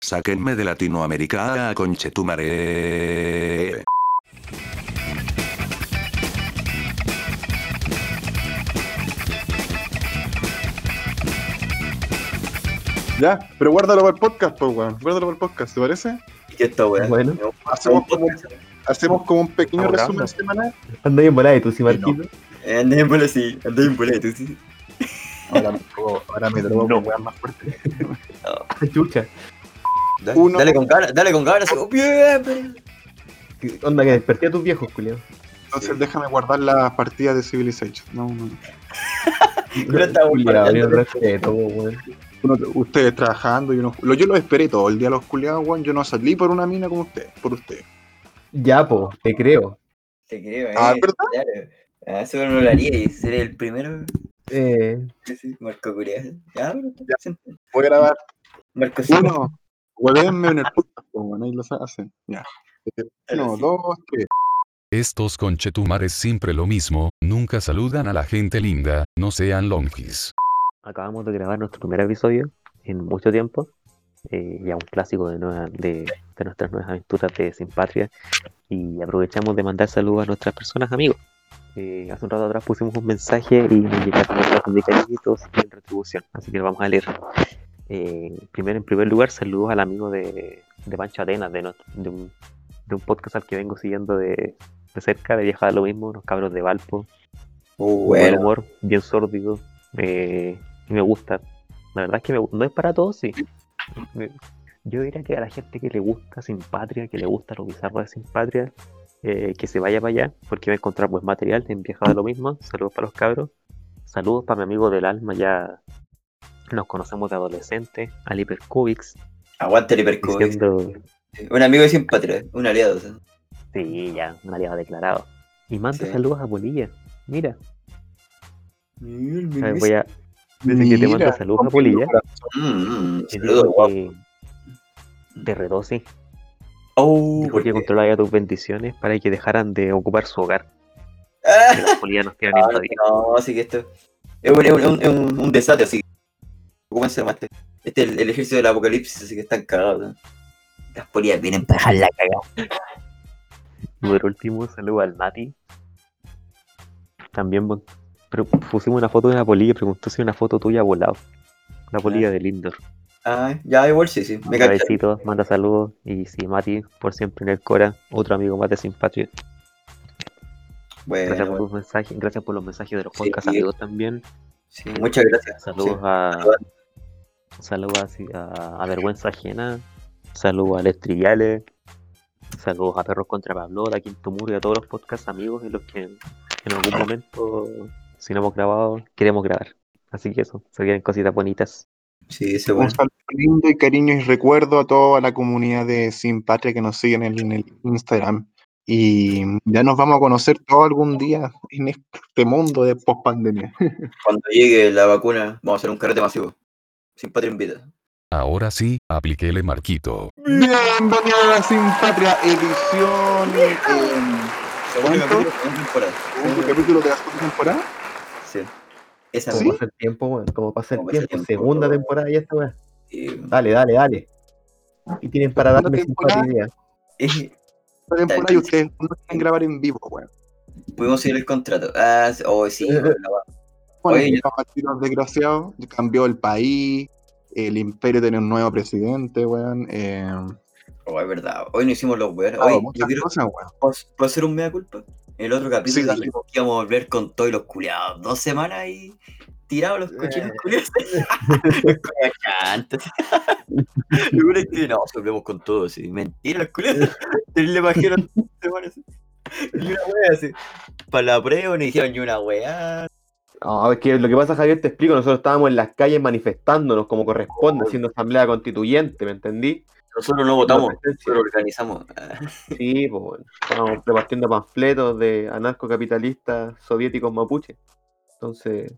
Sáquenme de Latinoamérica a conchetumare. Ya, pero guárdalo para el podcast, pues, weón. Guárdalo para el podcast, ¿te parece? ¿Qué está, weón? Bueno. Hacemos como, hacemos como un pequeño Ahora, resumen anda. semanal. Anda bien volada y tú sí, Marquito. Eh, Andé en bola, sí. Andé en bola, tú sí. Ahora me drogo, ahora me drogo weas más fuertes. Chucha. Dale, Uno. dale con ganas, dale con ganas. Oh, bien, bien. ¿Qué Onda que desperté a tus viejos, culiao. Entonces déjame guardar las partidas de Civilization. No, no. Respeto, weón. Ustedes trabajando y uno. Lo, yo los esperé todo el día los culiados, weón. Yo no salí por una mina como ustedes, por ustedes. Ya, po, te creo. Te creo, eh. Ah, ¿verdad? Claro. Ah, eso no lo haría y seré el primero. Eh, Marco Curia. Ya, sí. Voy a grabar Marco uno. Huevenme en el pues, bueno, ahí lo hacen. Ya. Uno, sí. dos, tres. Estos conchetumares siempre lo mismo, nunca saludan a la gente linda, no sean longis. Acabamos de grabar nuestro primer episodio en mucho tiempo, eh, ya un clásico de, nueva- de, de nuestras nuevas aventuras de Sin Patria, y aprovechamos de mandar saludos a nuestras personas amigos. Eh, hace un rato atrás pusimos un mensaje y nos llegaron mensajes de cariñitos y en retribución, así que lo vamos a leer. Eh, primero, en primer lugar, saludos al amigo de, de Pancho Atenas, de, nuestro- de, un, de un podcast al que vengo siguiendo de, de cerca, de Viajar a lo mismo, unos cabros de Valpo, Uh, buen humor, bien sórdido. eh, y me gusta. La verdad es que me no es para todos, sí. Me- Yo diría que a la gente que le gusta Sin Patria, que le gusta lo bizarro de Sin Patria, eh, que se vaya para allá, porque va a encontrar buen material en Viajado lo mismo. Saludos para los cabros. Saludos para mi amigo del alma, ya nos conocemos de adolescente, Ali Percubix, Aguante el hipercubo. diciendo, Un amigo de sin patria, un aliado. sí, ya, un aliado declarado. Y manda Sí. saludos a Polilla. Mira, Mm, a ver, voy a, desde que te manda saludos a Polilla. mm, Te saludos, guapo. te retó, sí. Oh, Dijo ¿por que qué? controlaba tus bendiciones para que dejaran de ocupar su hogar. Ah, Que los bolivianos quieran no, invadir. no, así que esto es un, es un, es un, es un, un desastre, así. Ocúpense más. Este Este es el, el ejército del apocalipsis, así que están cagados. ¿no? Las polillas vienen para dejar la cagada. Por último, saludo al Mati. También pero pusimos una foto de una polilla y preguntó si una foto tuya volado. La polilla de Lindor. Ah, ya, igual sí, sí. Me. Cabecito, manda saludos. Y sí, Mati, por siempre en el Cora, otro amigo más de Sin Patria. Bueno, Gracias por los mensajes, gracias por los mensajes de los Sí. podcast amigos también. sí, muchas gracias. Saludos Sí. a. Saludos a, a Vergüenza Ajena. Saludos a Les Trillales. Saludos a Perros contra Pablo, a Quinto Muro y a todos los podcast amigos en los que en algún momento, si no hemos grabado, queremos grabar. Así que eso, se vienen cositas bonitas. Sí, ese Un saludo lindo y cariño y recuerdo a toda la comunidad de Sin Patria que nos siguen en, en el Instagram. Y ya nos vamos a conocer todos algún día en este mundo de post pandemia. Cuando llegue la vacuna, vamos a hacer un carrete masivo. Sin patria invita. Ahora sí, apliquéle Marquito. Bienvenidos a la Sin Patria edición. eh, Segundo ¿Cuánto? capítulo, segunda temporada. segundo capítulo de la segunda temporada. Sí. Esa Como ¿Sí? pasa el tiempo, weón. Como pasa el Como pasa el tiempo. tiempo, Segunda todo. temporada ya está, weón. Dale, dale, dale. Y tienen para darme simpatía. eh, Segunda temporada y ustedes no quieren grabar en vivo, weón. pudimos seguir el contrato. Ah, sí, oh, sí, la Bueno, Oye, los desgraciados, cambió el país, el imperio tiene un nuevo presidente, weón. Eh, oh, es verdad. Hoy no hicimos los weones. Hoy, yo muchas quiero, cosas, weón. ¿puedo, puedo hacer un mea culpa? En el otro capítulo Sí, dijimos que íbamos a volver con todos los culiados. Dos semanas y tirados los cochinos Eh. culiados. Los coñacantes. Lo bueno es que no, si volvemos con todos. Sí. Mentira, los culiados. Le bajaron dos semanas. Y una wea así. Para la prueba no dijeron ni una wea. No, es que lo que pasa, Javier, te explico. Nosotros estábamos en las calles manifestándonos como corresponde, haciendo asamblea constituyente, ¿me entendí? Nosotros no votamos, nosotros organizamos. Ah, Sí, pues bueno. Estábamos repartiendo panfletos de anarcocapitalistas soviéticos mapuche. Entonces.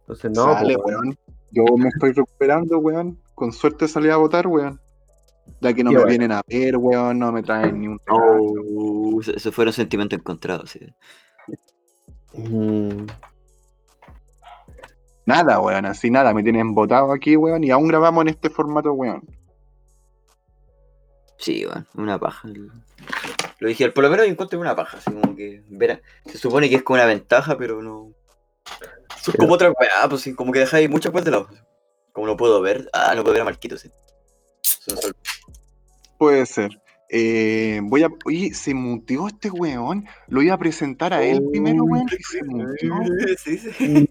Entonces no, Sale, pues, weón. Yo me estoy recuperando, weón. Con suerte salí a votar, weón. Ya que no me vienen a ver, weón, no me traen ni un regalo. Oh, eso- eso fueron sentimientos encontrados. Sí. mm, Nada, weón, así nada. Me tienen votado aquí, weón, y aún grabamos en este formato, weón. Sí, bueno, una paja. Lo dije, por lo menos encontré una paja, así como que ver, se supone que es como una ventaja, pero no. Es como otra weá, pues sí, como que dejáis muchas cosas de lado. Como no puedo ver, ah, no puedo ver a Marquito, sí. Son Puede ser. Eh, voy a. Oye, se muteó este weón. Lo iba a presentar a él primero, weón. Y se muteó. Sí, sí.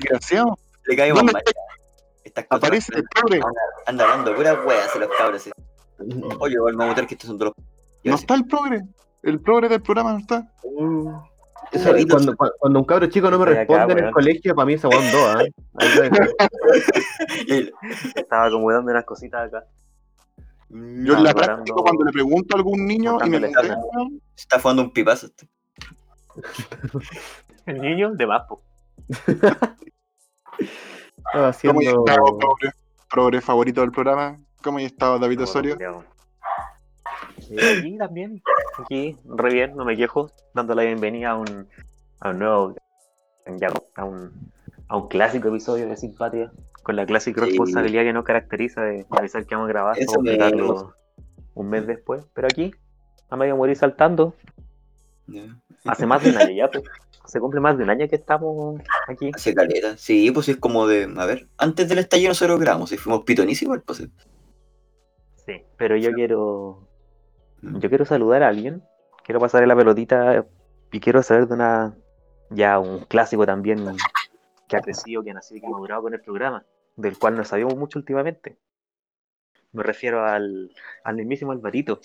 Desgraciado. Le caímos ¿Dónde mal. está? Estas cosas Aparece el pobre. Anda hablando pura weas a los cabros, sí. Oye, igual me voy a meter que estos son todos los. No está el progre. El progre del programa no está. Eso, Chavito, cuando, cuando- cuando un cabro chico no me acá, responde en el colegio, para mí ese weón dos, ¿ah? Ahí Estaba acomodando unas cositas acá. Yo No, en la práctica, cuando le pregunto a algún niño y me weón, se está fumando un pipazo. este. El niño de Mapo. Estaba ¿Cómo haciendo. progre? Progre favorito del programa? ¿Cómo hay estado David Osorio? Aquí también, aquí, re bien, no me quejo, dando la bienvenida a un, a un nuevo, ya, a un, a un clásico episodio de Simpatía, con la clásica Sí. responsabilidad que nos caracteriza de avisar que vamos a grabar, Eso vamos a me- publicarlo un mes después, pero aquí, a medio morir saltando, Ya. hace más de un año ya, pues, se cumple más de un año que estamos aquí. Hace caleta. Sí, pues es como de. A ver, antes del estallido nosotros grabamos y fuimos pitonísimos, pues. sí. Sí, pero yo quiero. Yo quiero saludar a alguien. Quiero pasarle la pelotita y quiero saber de una. Ya un clásico también que ha crecido, que ha nacido y que ha madurado con el programa, del cual no sabíamos mucho últimamente. Me refiero al, al mismísimo Alvarito.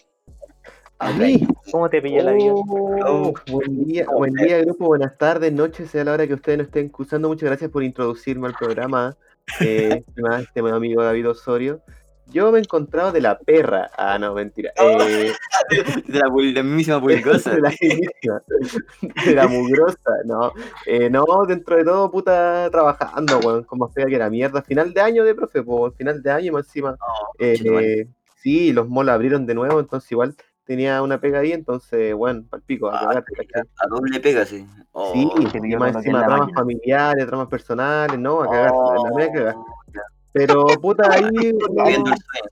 A mí. ¿Cómo te pilla el avión? Oh, buen día, buen día, grupo. Buenas tardes, noches, sea la hora que ustedes nos estén escuchando. Muchas gracias por introducirme al programa, eh, estimado- estimado amigo David Osorio. Yo me encontraba de la perra. Ah, no, mentira. Eh, De la, la mismísima pulgosa. de la misma, de la mugrosa, no. Eh, no, dentro de todo, puta, trabajando, weón, como fea que la mierda. Final de año de profe, pues, final de año, más encima. Eh, conchetumare. sí, los malls abrieron de nuevo, entonces igual tenía una pega ahí, entonces, bueno, al pico, a Ah, cagar. A doble pega, sí. Oh, Sí, que yo más encima tramas máquina. familiares, tramas personales, no, a cagar, oh, la media. Pero, puta, ahí, no, Viviendo el sueño.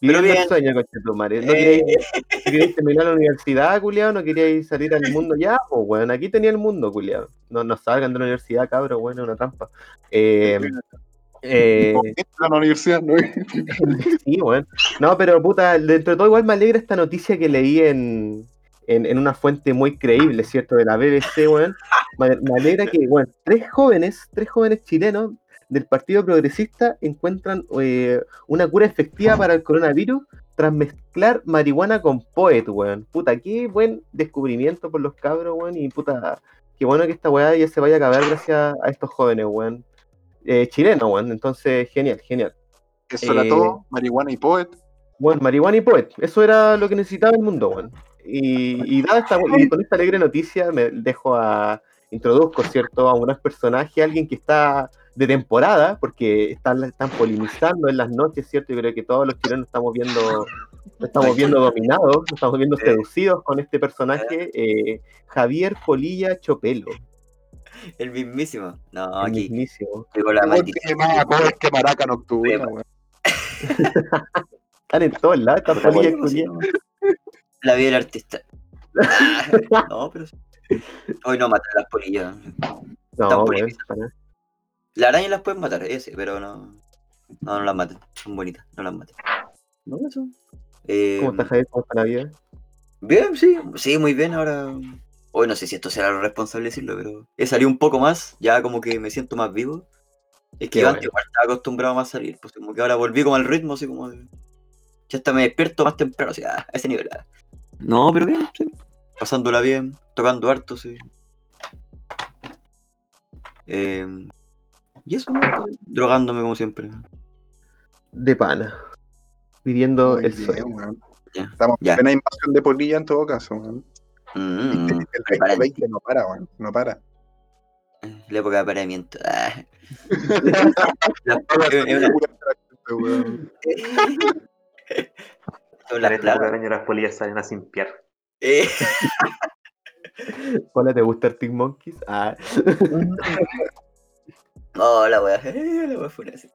viviendo bien. el sueño, conchetumare. No Eh. queríais, no queríais terminar la universidad, culiado, no queríais salir al mundo ya, pues, bueno, aquí tenía el mundo, culiado. No, no salgan de la universidad, cabros, bueno, una trampa. Eh, eh, la universidad, ¿no? Sí, bueno. No, pero puta, dentro de todo igual me alegra esta noticia que leí en, en, en una fuente muy creíble, ¿cierto? De la BBC, weón. Me, me alegra que, bueno, tres jóvenes, tres jóvenes chilenos del Partido Progresista encuentran eh, una cura efectiva para el coronavirus tras mezclar marihuana con poet, weón. Puta, qué buen descubrimiento por los cabros, weón. Y puta, qué bueno que esta weá ya se vaya a acabar gracias a estos jóvenes, weón. Eh, chilenos, weón. Entonces, genial, genial. Eso era Eh, todo. Marihuana y poet. Bueno, marihuana y poet, eso era lo que necesitaba el mundo, weón. Y, y, dada esta, y con esta alegre noticia me dejo a introduzco, ¿cierto? A un gran personaje, alguien que está de temporada, porque están, están polinizando en las noches, ¿cierto? Yo creo que todos los chilenos estamos viendo, estamos viendo dominados, estamos viendo seducidos con este personaje, eh, Javier Polilla Chopelo, El mismísimo. No, el aquí. mismísimo. Llegó la maldición. más acordes que Maraca en octubre, Oye, weón. Están en todos lados, están sí, culiadas. La vida del artista. No, pero. Hoy no matan las polillas. No, weón, para- La araña las pueden matar, ese, pero no. No, no las maten. Son bonitas, no las maten. No, eso. Eh, ¿Cómo está Javier? ¿Cómo está la vida? Bien, sí, sí, muy bien. Ahora. Hoy no sé si esto será lo responsable decirlo, pero he salido un poco más, ya como que me siento más vivo. Es que yo antes igual estaba acostumbrado más a salir, pues como que ahora volví como al ritmo, así como de. Ya hasta me despierto más temprano, así, ah, a ese nivel. ah. No, pero bien, sí. Pasándola bien, tocando harto, sí. Eh, y eso, ¿no? drogándome como siempre. De pana. Viviendo Muy el bien, sueño. Estamos ya. en plena invasión de polilla en todo caso, weón. Mm, El prepárate. 2020 no para, weón. No para. La época de apareamiento. Ah. Las año las polillas salen a simpiar. Eh, Hola, ¿te gusta Arctic Monkeys? Ah, No, la wea. eh, La wea fue una así.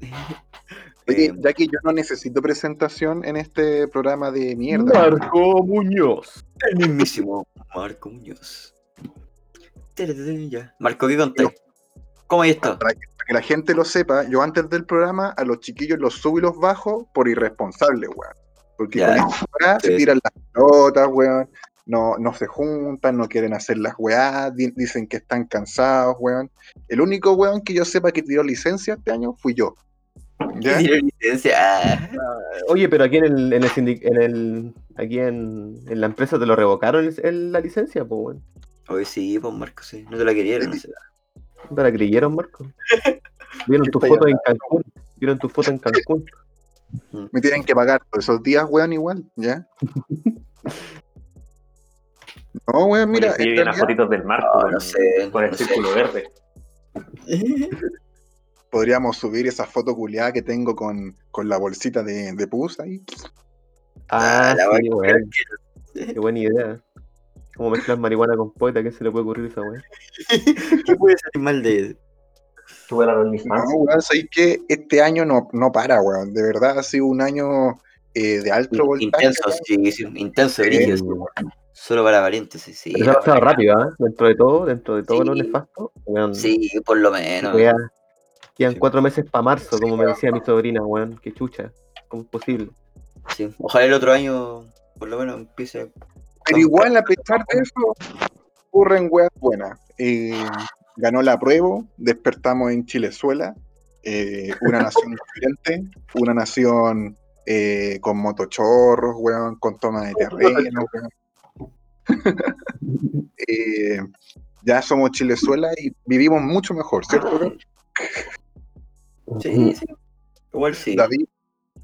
Oye, ya que yo no necesito presentación en este programa de mierda. Marco Muñoz. el mismísimo Marco Muñoz. Marco, ¿qué? ¿Cómo hay estado? Para que, para que la gente lo sepa, yo antes del programa a los chiquillos los subo y los bajo por irresponsables, weón. Porque Ya. con se tiran las pelotas, weón. No, no se juntan, no quieren hacer las weá, di- dicen que están cansados, weón. El único weón que yo sepa que tiró licencia este año fui yo. ¿Ya? Tiene licencia. Ah, Oye, pero aquí en el, en el, sindic- en el aquí en, en la empresa te lo revocaron el- el- la licencia, pues weón. Hoy sí, pues Marco, sí. No te la querían, no sé. ¿No te la creyeron, Marco? Vieron tus fotos en Cancún. Vieron tus fotos en Cancún. Me tienen que pagar todos esos días, weón, igual, ¿ya? No, weón, mira, Oye, sí, vi unas fotitos del marco No, sé. con el no sé. círculo verde. Podríamos subir esa foto culiada que tengo con, con la bolsita de, de pus ahí. Ah, la sí, weón. Qué buena idea. ¿Cómo mezclar marihuana con poeta? ¿Qué se le puede ocurrir a esa weá? ¿Qué puede salir mal de la Rolling No, weón, sabéis que este año no, no para, weón. De verdad ha sido un año eh, de alto voltaje. Intenso, weón. sí, sí, intenso, Sí. brillo, sí. Solo para valientes, sí, sí. Pero se ha pasado rápido, ¿ah? Dentro de todo, dentro de todo lo Sí. nefasto. weón, Sí, por lo menos. Quedan Sí. cuatro meses para marzo, como me decía mi sobrina, weón. Qué chucha. ¿Cómo es posible? Sí. Ojalá el otro año, por lo menos, empiece. Pero igual, a pesar de eso, ocurren weas buenas. Eh, ganó la prueba, despertamos en Chilezuela, eh, una nación diferente, una nación eh, con motochorros, weón, con toma de terreno, weón. Eh, ya somos Chilezuela y vivimos mucho mejor, ¿cierto? weón? Sí, sí. Igual sí. David,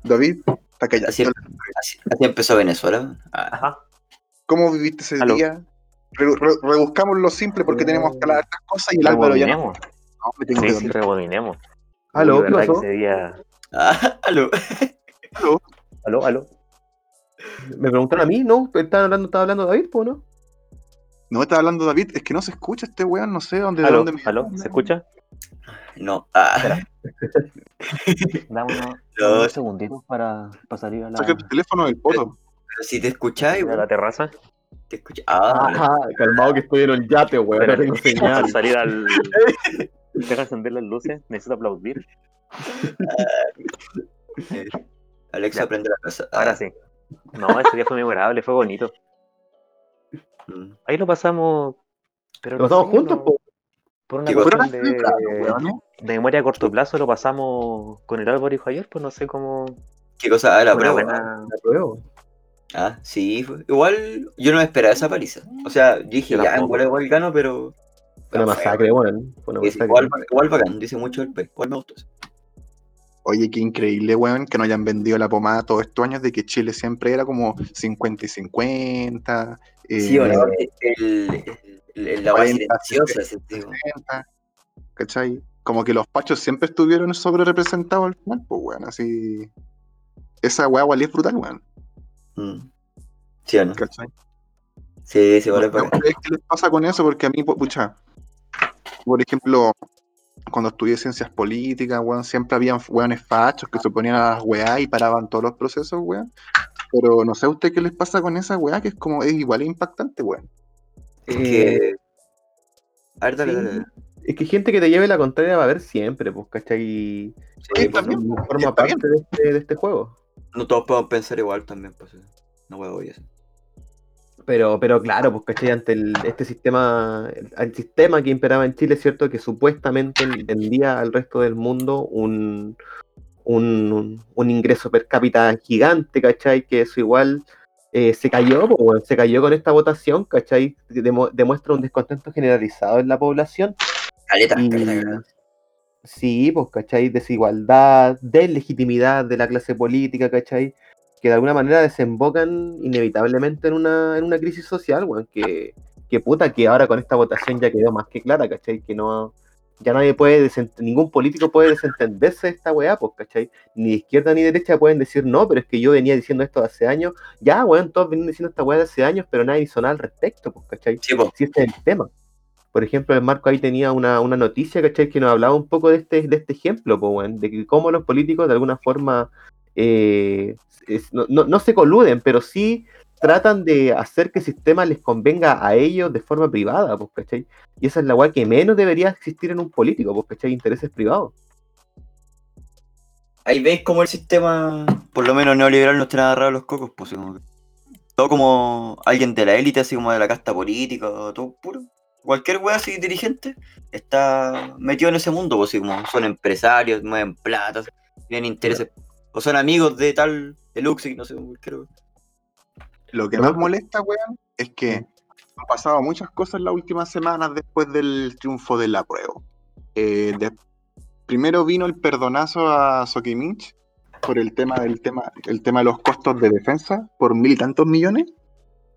David, está callado. Así, así- así empezó Venezuela. Ah, Ajá. ¿Cómo viviste ese Aló. día? Re- re- rebuscamos lo simple porque tenemos que hablar de estas cosas y el Álvaro ya no, no, me tengo Sí, que sí, rebobinemos. ¿Aló? ¿Qué ¿verdad que pasó? día... Ah, aló. Aló, aló. ¿Me preguntaron a mí? ¿No? ¿Estaban hablando, estaba hablando David, po, no? No está hablando David, es que no se escucha este weón, no sé dónde, de Aló, dónde me- aló. ¿Se escucha? No. Ah, Dame unos, No. unos segunditos para, para salir a la, Saca tu teléfono del poto. pero si te escucháis, a la terraza. te escuchas. Ah, Ajá, calmado que estoy en el yate, weón. No Espérate, tengo señal. Para salir al... Deja encender las luces, necesito aplaudir. eh, Alexa Ya. prende la casa. Ah, Ahora sí. No, ese día fue memorable, fue bonito. mm. Ahí lo pasamos. Pero Lo no pasamos juntos, no- po. Por una cuestión temprano, de, memoria a corto plazo lo pasamos con el Álvaro y Javier, pues no sé cómo. ¿Qué cosa? Ah, la prueba. buena- La pruebo. Ah, sí. Igual yo no me esperaba esa paliza. O sea, yo dije, Yo ya, igual, igual gano, pero. Fue una masacre, weón. Masacre. igual, igual bacán, dice mucho el P. Igual me gustó eso. Oye, qué increíble, weón, que no hayan vendido la pomada todos estos años de que Chile siempre era como 50 y 50. eh, Sí, o no, el, el, el- el- la 40, silenciosa, ese tipo. 60, ¿Cachai? Como que los pachos siempre estuvieron sobre representados al final, pues, weón, así. Esa weá igual es brutal, weón, Mm. ¿Sí o no? ¿cachai? Sí, sí, igual No es sé a bacán. ustedes ¿Qué les pasa con eso? Porque a mí, pu- pucha, por ejemplo, cuando estudié ciencias políticas, weón, siempre habían weones fachos que se ponían a las weá y paraban todos los procesos, weón. Pero no sé a usted qué les pasa con esa weá, que es como, es igual impactante, weón. Es Eh, que. A ver, dale, sí. dale. Es que gente que te lleve la contraria va a haber siempre, pues, ¿cachai? Y Sí, pues, también. no, no forma parte de este, de este juego. no todos podemos pensar igual también, pues. No huevo y eso. Pero, pero claro, pues, ¿cachai? Ante el- este sistema, el, el sistema que imperaba en Chile, ¿cierto? Que supuestamente vendía al resto del mundo un, un, un- un ingreso per cápita gigante, ¿cachai? Que eso igual eh, se cayó, pues, se cayó con esta votación, ¿cachai? Demo- demuestra un descontento generalizado en la población. Caleta, Y- caleta, caleta. Sí, pues, ¿cachai? Desigualdad, deslegitimidad de la clase política, ¿cachai? Que de alguna manera desembocan inevitablemente en una, en una crisis social, weón, que, que puta, que ahora con esta votación ya quedó más que clara, ¿cachai? Que no, ya nadie puede, ningún político puede desentenderse de esta weá, pues, ¿cachai? Ni de izquierda ni de derecha pueden decir, no, pero es que yo venía diciendo esto hace años, ya, weón, todos venían diciendo esta weá de hace años, pero nadie hizo nada al respecto, pues, ¿cachai? Sí, pues. Si este es el tema. por ejemplo, el Marco ahí tenía una, una noticia, ¿cachai? Que nos hablaba un poco de este, de este ejemplo, po, weón, de que cómo los políticos de alguna forma eh, es- no, no- no se coluden, pero sí tratan de hacer que el sistema les convenga a ellos de forma privada, pues, ¿cachai? Y esa es la weá que menos debería existir en un político, pues, ¿cachai? Intereses privados. Ahí veis cómo el sistema, por lo menos neoliberal, nos tiene agarrados los cocos, pues. como que- todo como alguien de la élite, así como de la casta política, todo puro. Cualquier wea así dirigente está metido en ese mundo, pues, así como son empresarios, mueven plata, tienen intereses, o son amigos de tal, de Luxi, no sé, cualquier wea. Lo que más molesta, weón, es que han pasado muchas cosas las últimas semanas después del triunfo del apruebo. Eh, de- primero vino el perdonazo a Sokimich por el tema del tema, el tema de los costos de defensa por mil y tantos millones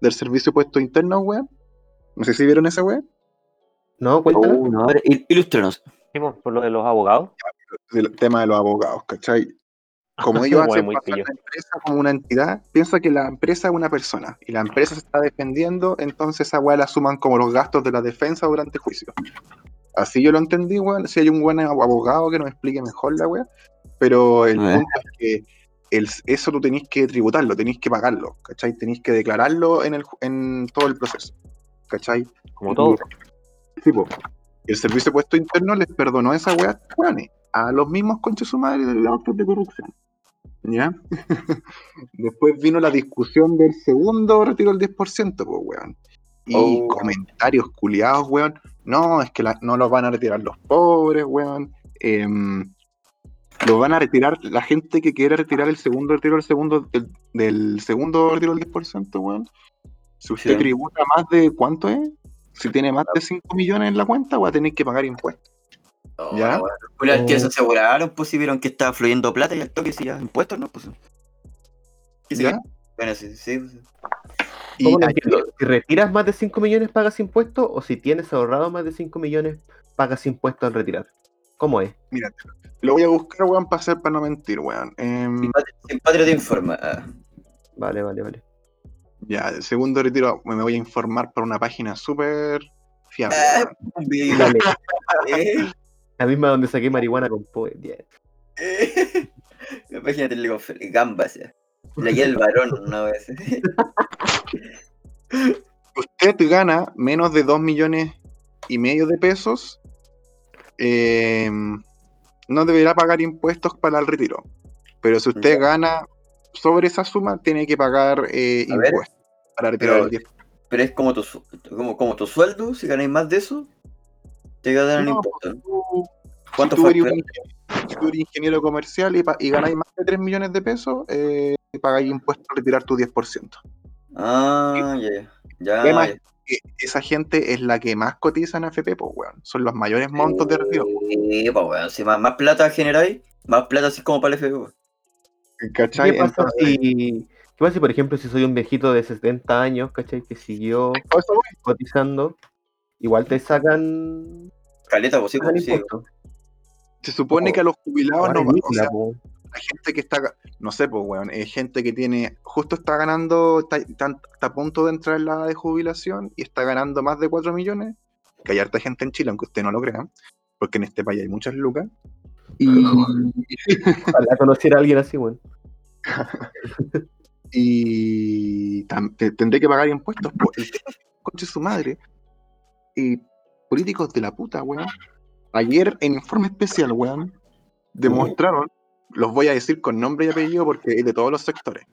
del servicio puesto interno, weón. No sé si vieron esa weón. ¿No? Cuéntala. Uh, no, a ver, il- ilústrenos. Sí, pues, por lo de los abogados. Del tema de los abogados, ¿cachai? Como ellos hacen muy pasar pillo. la empresa como una entidad, piensa que la empresa es una persona y la empresa se está defendiendo, entonces esa weá la suman como los gastos de la defensa durante el juicio. Así yo lo entendí, weón. Si hay un buen abogado que nos explique mejor la weá. Pero el punto es que el- eso tú tenés que tributarlo, tenés que pagarlo, ¿cachai? Tenés que declararlo en, el, en todo el proceso, ¿cachai? Como todo. Sí, po. El servicio de puesto interno les perdonó esa weá, a los mismos conches su madre de los actos de corrupción. ¿Ya? Después vino la discusión del segundo retiro del 10%, pues, weón. Y Oh. comentarios culiados, weón. No, es que la- no los van a retirar los pobres, weón. Em, los van a retirar la gente que quiere retirar el segundo retiro del segundo, del, del segundo retiro del 10%, weón. Si usted Sí. tributa más de, ¿cuánto es? Si tiene más de 5 millones en la cuenta, va a tener que pagar impuestos. ¿Ya? Oh. tíos se aseguraron, pues si vieron que estaba fluyendo plata y al toque sí, ya, impuestos, ¿no? Pues. ¿Qué se ¿Ya? Bueno, sí, sí, pues. Si retiras más de 5 millones, pagas impuestos, o si tienes ahorrado más de 5 millones, pagas impuestos al retirar. ¿Cómo es? mira, lo voy a buscar, weón, para hacer, para no mentir, weón. Sin patria- Sin patria te informa. Vale, vale, vale. ya, el segundo retiro me voy a informar por una página súper fiable. Ah. Dale. Eh, La misma donde saqué marihuana con Poe. bien. eh. Imagínate el confer- gambas. ya. Guía del varón, una vez. Usted gana menos de 2 millones y medio de pesos, em, no deberá pagar impuestos para el retiro. Pero si usted Ya. gana sobre esa suma, tiene que pagar eh, ver, impuestos para retirar pero- el 10%. Pero es como tu, como, como tu sueldo, si ganáis más de eso, te a dar un impuesto. tú- ¿Cuánto si tú, fue? eres un si tú eres ingeniero comercial y, y ganáis más de 3 millones de pesos, eh, pagáis impuestos al retirar tu 10%. Ah, ya. Además, ya. Esa gente es la que más cotiza en AFP, pues, weón. Son los mayores montos de retiro. Sí, pues, weón, si más, más plata generáis, más plata así como para el FP. ¿Cachai? ¿Qué pasa, Entonces, si, ¿Qué pasa si, por ejemplo, si soy un viejito de 70 años, ¿cachai? Que siguió cotizando, igual te sacan, Caleta, pues sí, pues, sí. Se supone Oh, que a los jubilados no. O sea, hay gente que está, no sé, pues, weón, es gente que tiene, justo está ganando, está, está- está a punto de entrar en la de jubilación y está ganando más de 4 millones, que hay harta gente en Chile, aunque usted no lo crea, porque en este país hay muchas lucas. Y, Ojalá conociera a alguien así, weón. y tendré que pagar impuestos. El conche su madre, y políticos de la puta, weón. Ayer en informe especial, weón, demostraron, los voy a decir con nombre y apellido porque es de todos los sectores.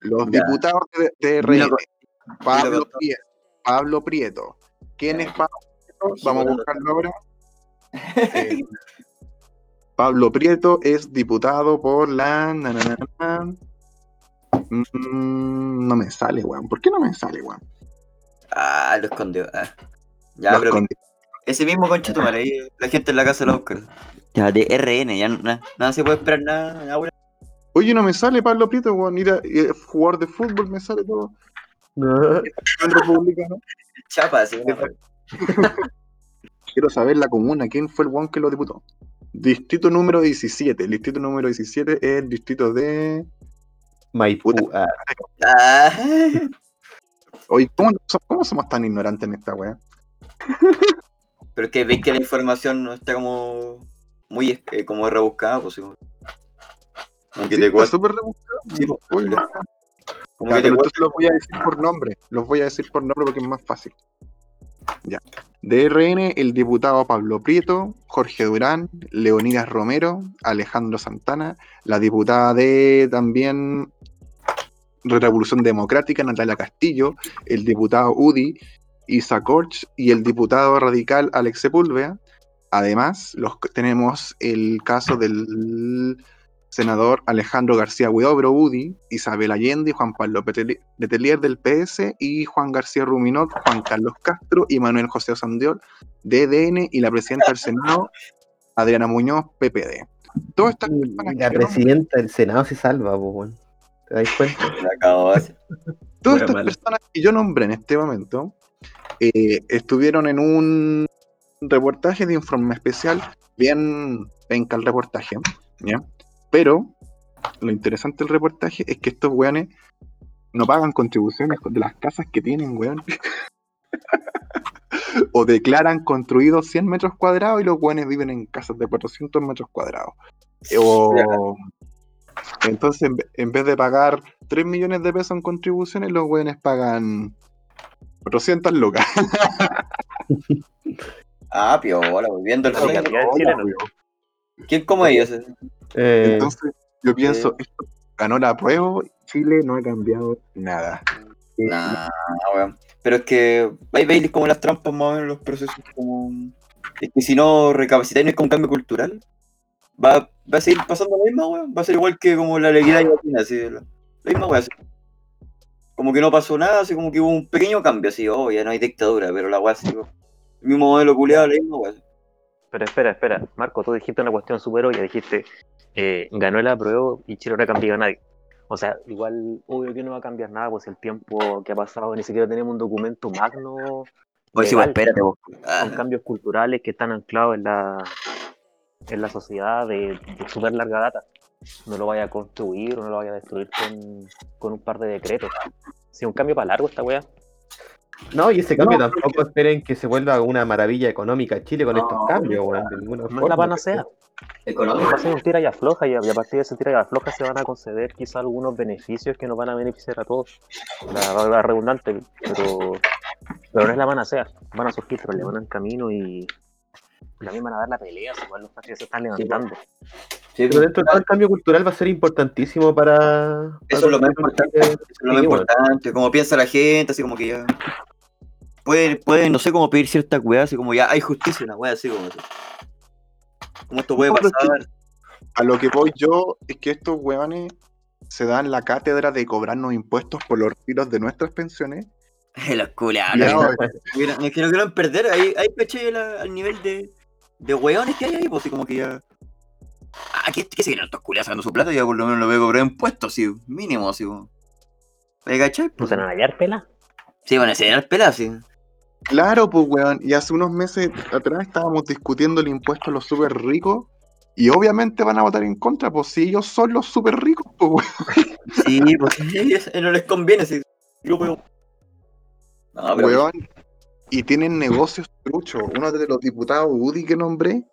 Los Ya. diputados de, con- Pablo, Prieto, Pablo Prieto. ¿Quién es Pablo Prieto? Vamos a buscarlo ahora. Eh, Pablo Prieto es diputado por la. na, na, na, na. Mm, no me sale, weón. ¿Por qué no me sale, weón? Ah, lo escondió. Ah. Ya, pero ese mismo concha tu madre, ahí la gente en la casa lo busca. Ya, de RN, ya nada, nada se puede esperar nada. nada bueno. Oye, no me sale Pablo Prieto, weón. Ir a, a jugar de fútbol me sale todo. En republicano. Chapa, una- Quiero saber la comuna. ¿Quién fue el weón que lo diputó? Distrito número 17. El distrito número 17 es el distrito de. Maipú. Ah, Ah, Oye, ¿cómo, cómo somos tan ignorantes en esta weá? Pero es que veis que la información no está como muy eh, como rebuscada, pues. Aunque Sí, te cuesta. súper rebuscado. Sí, pues, como que te entonces los voy a decir por nombre. Los voy a decir por nombre porque es más fácil. Ya. DRN, el diputado Pablo Prieto, Jorge Durán, Leonidas Romero, Alejandro Santana, la diputada de también Revolución Democrática, Natalia Castillo, el diputado UDI, Isa Korch y el diputado radical Alex Sepúlveda. Además, los, tenemos el caso del senador Alejandro García Huidobro UDI, Isabel Allende, Juan Pablo Letelier del PS y Juan García Ruminot, Juan Carlos Castro y Manuel José Osandiol DDN y la presidenta del Senado, Adriana Muñoz, PPD. Todas estas personas La presidenta del Senado se salva, weón. ¿Te dais cuenta? Todas estas personas que yo nombré en este momento eh, estuvieron en un reportaje de informe especial, bien penca el reportaje, ¿ya? Pero lo interesante del reportaje es que estos weones no pagan contribuciones de las casas que tienen, weón. o declaran construidos 100 metros cuadrados y los weones viven en casas de 400 metros cuadrados. O... Entonces, en vez de pagar 3 millones de pesos en contribuciones, los weones pagan 400 lucas. Ah, piola, La final. realidad chilena. ¿Quién como ellos? Eh, Entonces, yo pienso, esto ganó la prueba, Chile no ha cambiado nada. Eh, Nah, weón. Pero es que ahí veis como las trampas más o menos los procesos como. Es que si no recapacitáis no es como un cambio cultural. Va, va a seguir pasando lo mismo, weón. Va a ser igual que como la alegría latina, así. La, la misma weón. Como que no pasó nada, así como que hubo un pequeño cambio, así, oh, ya no hay dictadura, pero la weá así. El mismo modelo culiado, la misma weón. Pero espera, espera. Marco, tú dijiste una cuestión súper obvia. Dijiste, eh, ganó el apruebo y Chile no ha cambiado a nadie. O sea, igual, obvio que no va a cambiar nada, pues el tiempo que ha pasado, ni siquiera tenemos un documento magno sí, Legal. weón, espérate, vos. con cambios culturales que están anclados en la, en la sociedad de, de súper larga data. No lo vaya a construir o no lo vaya a destruir con, con un par de decretos. Si un cambio para largo esta wea. no, y ese cambio No, tampoco esperen que se vuelva una maravilla económica Chile con No, estos cambios, weón. De ninguna No es forma. la panacea. Va Económico. a ser un tira y afloja y a, y a partir de ese tira y afloja se van a conceder quizá algunos beneficios que nos van a beneficiar a todos. La, la redundante, pero, pero no es la panacea. Van a surgir problemas en el camino y también van a dar la pelea, igual los patrios se están levantando. Sí, Pero dentro de todo el cambio cultural va a ser importantísimo para. Eso es lo más importante. Eso es lo más Sí, importante, como piensa la gente, así como que ya. Pueden, pueden, no sé cómo pedir ciertas weas, así como ya hay justicia, una wea así como eso. Como esto puede No, pero es que- pasar. A lo que voy yo es que estos weones se dan la cátedra de cobrarnos impuestos por los retiros de nuestras pensiones. Los mira, es que no quieren perder, ahí, ahí al nivel de, de weones que hay ahí, pues así como que ya. Ah, ¿qué, qué se vienen estos culiados sacando su plata? Ya por lo menos lo veo cobrar impuestos, así, mínimo, así como. ¿Me cachai? ¿No se van a hallar pela? Sí, van a enseñar pelas, sí. Claro, pues, weón. Y hace unos meses atrás estábamos discutiendo el impuesto a los súper ricos. Y obviamente van a votar en contra, pues si ellos son los súper ricos, pues, weón. Sí, pues sí, no les conviene, sí. Yo puedo. No, pero. weón. Y tienen negocios truchos. Uno de los diputados UDI que nombré,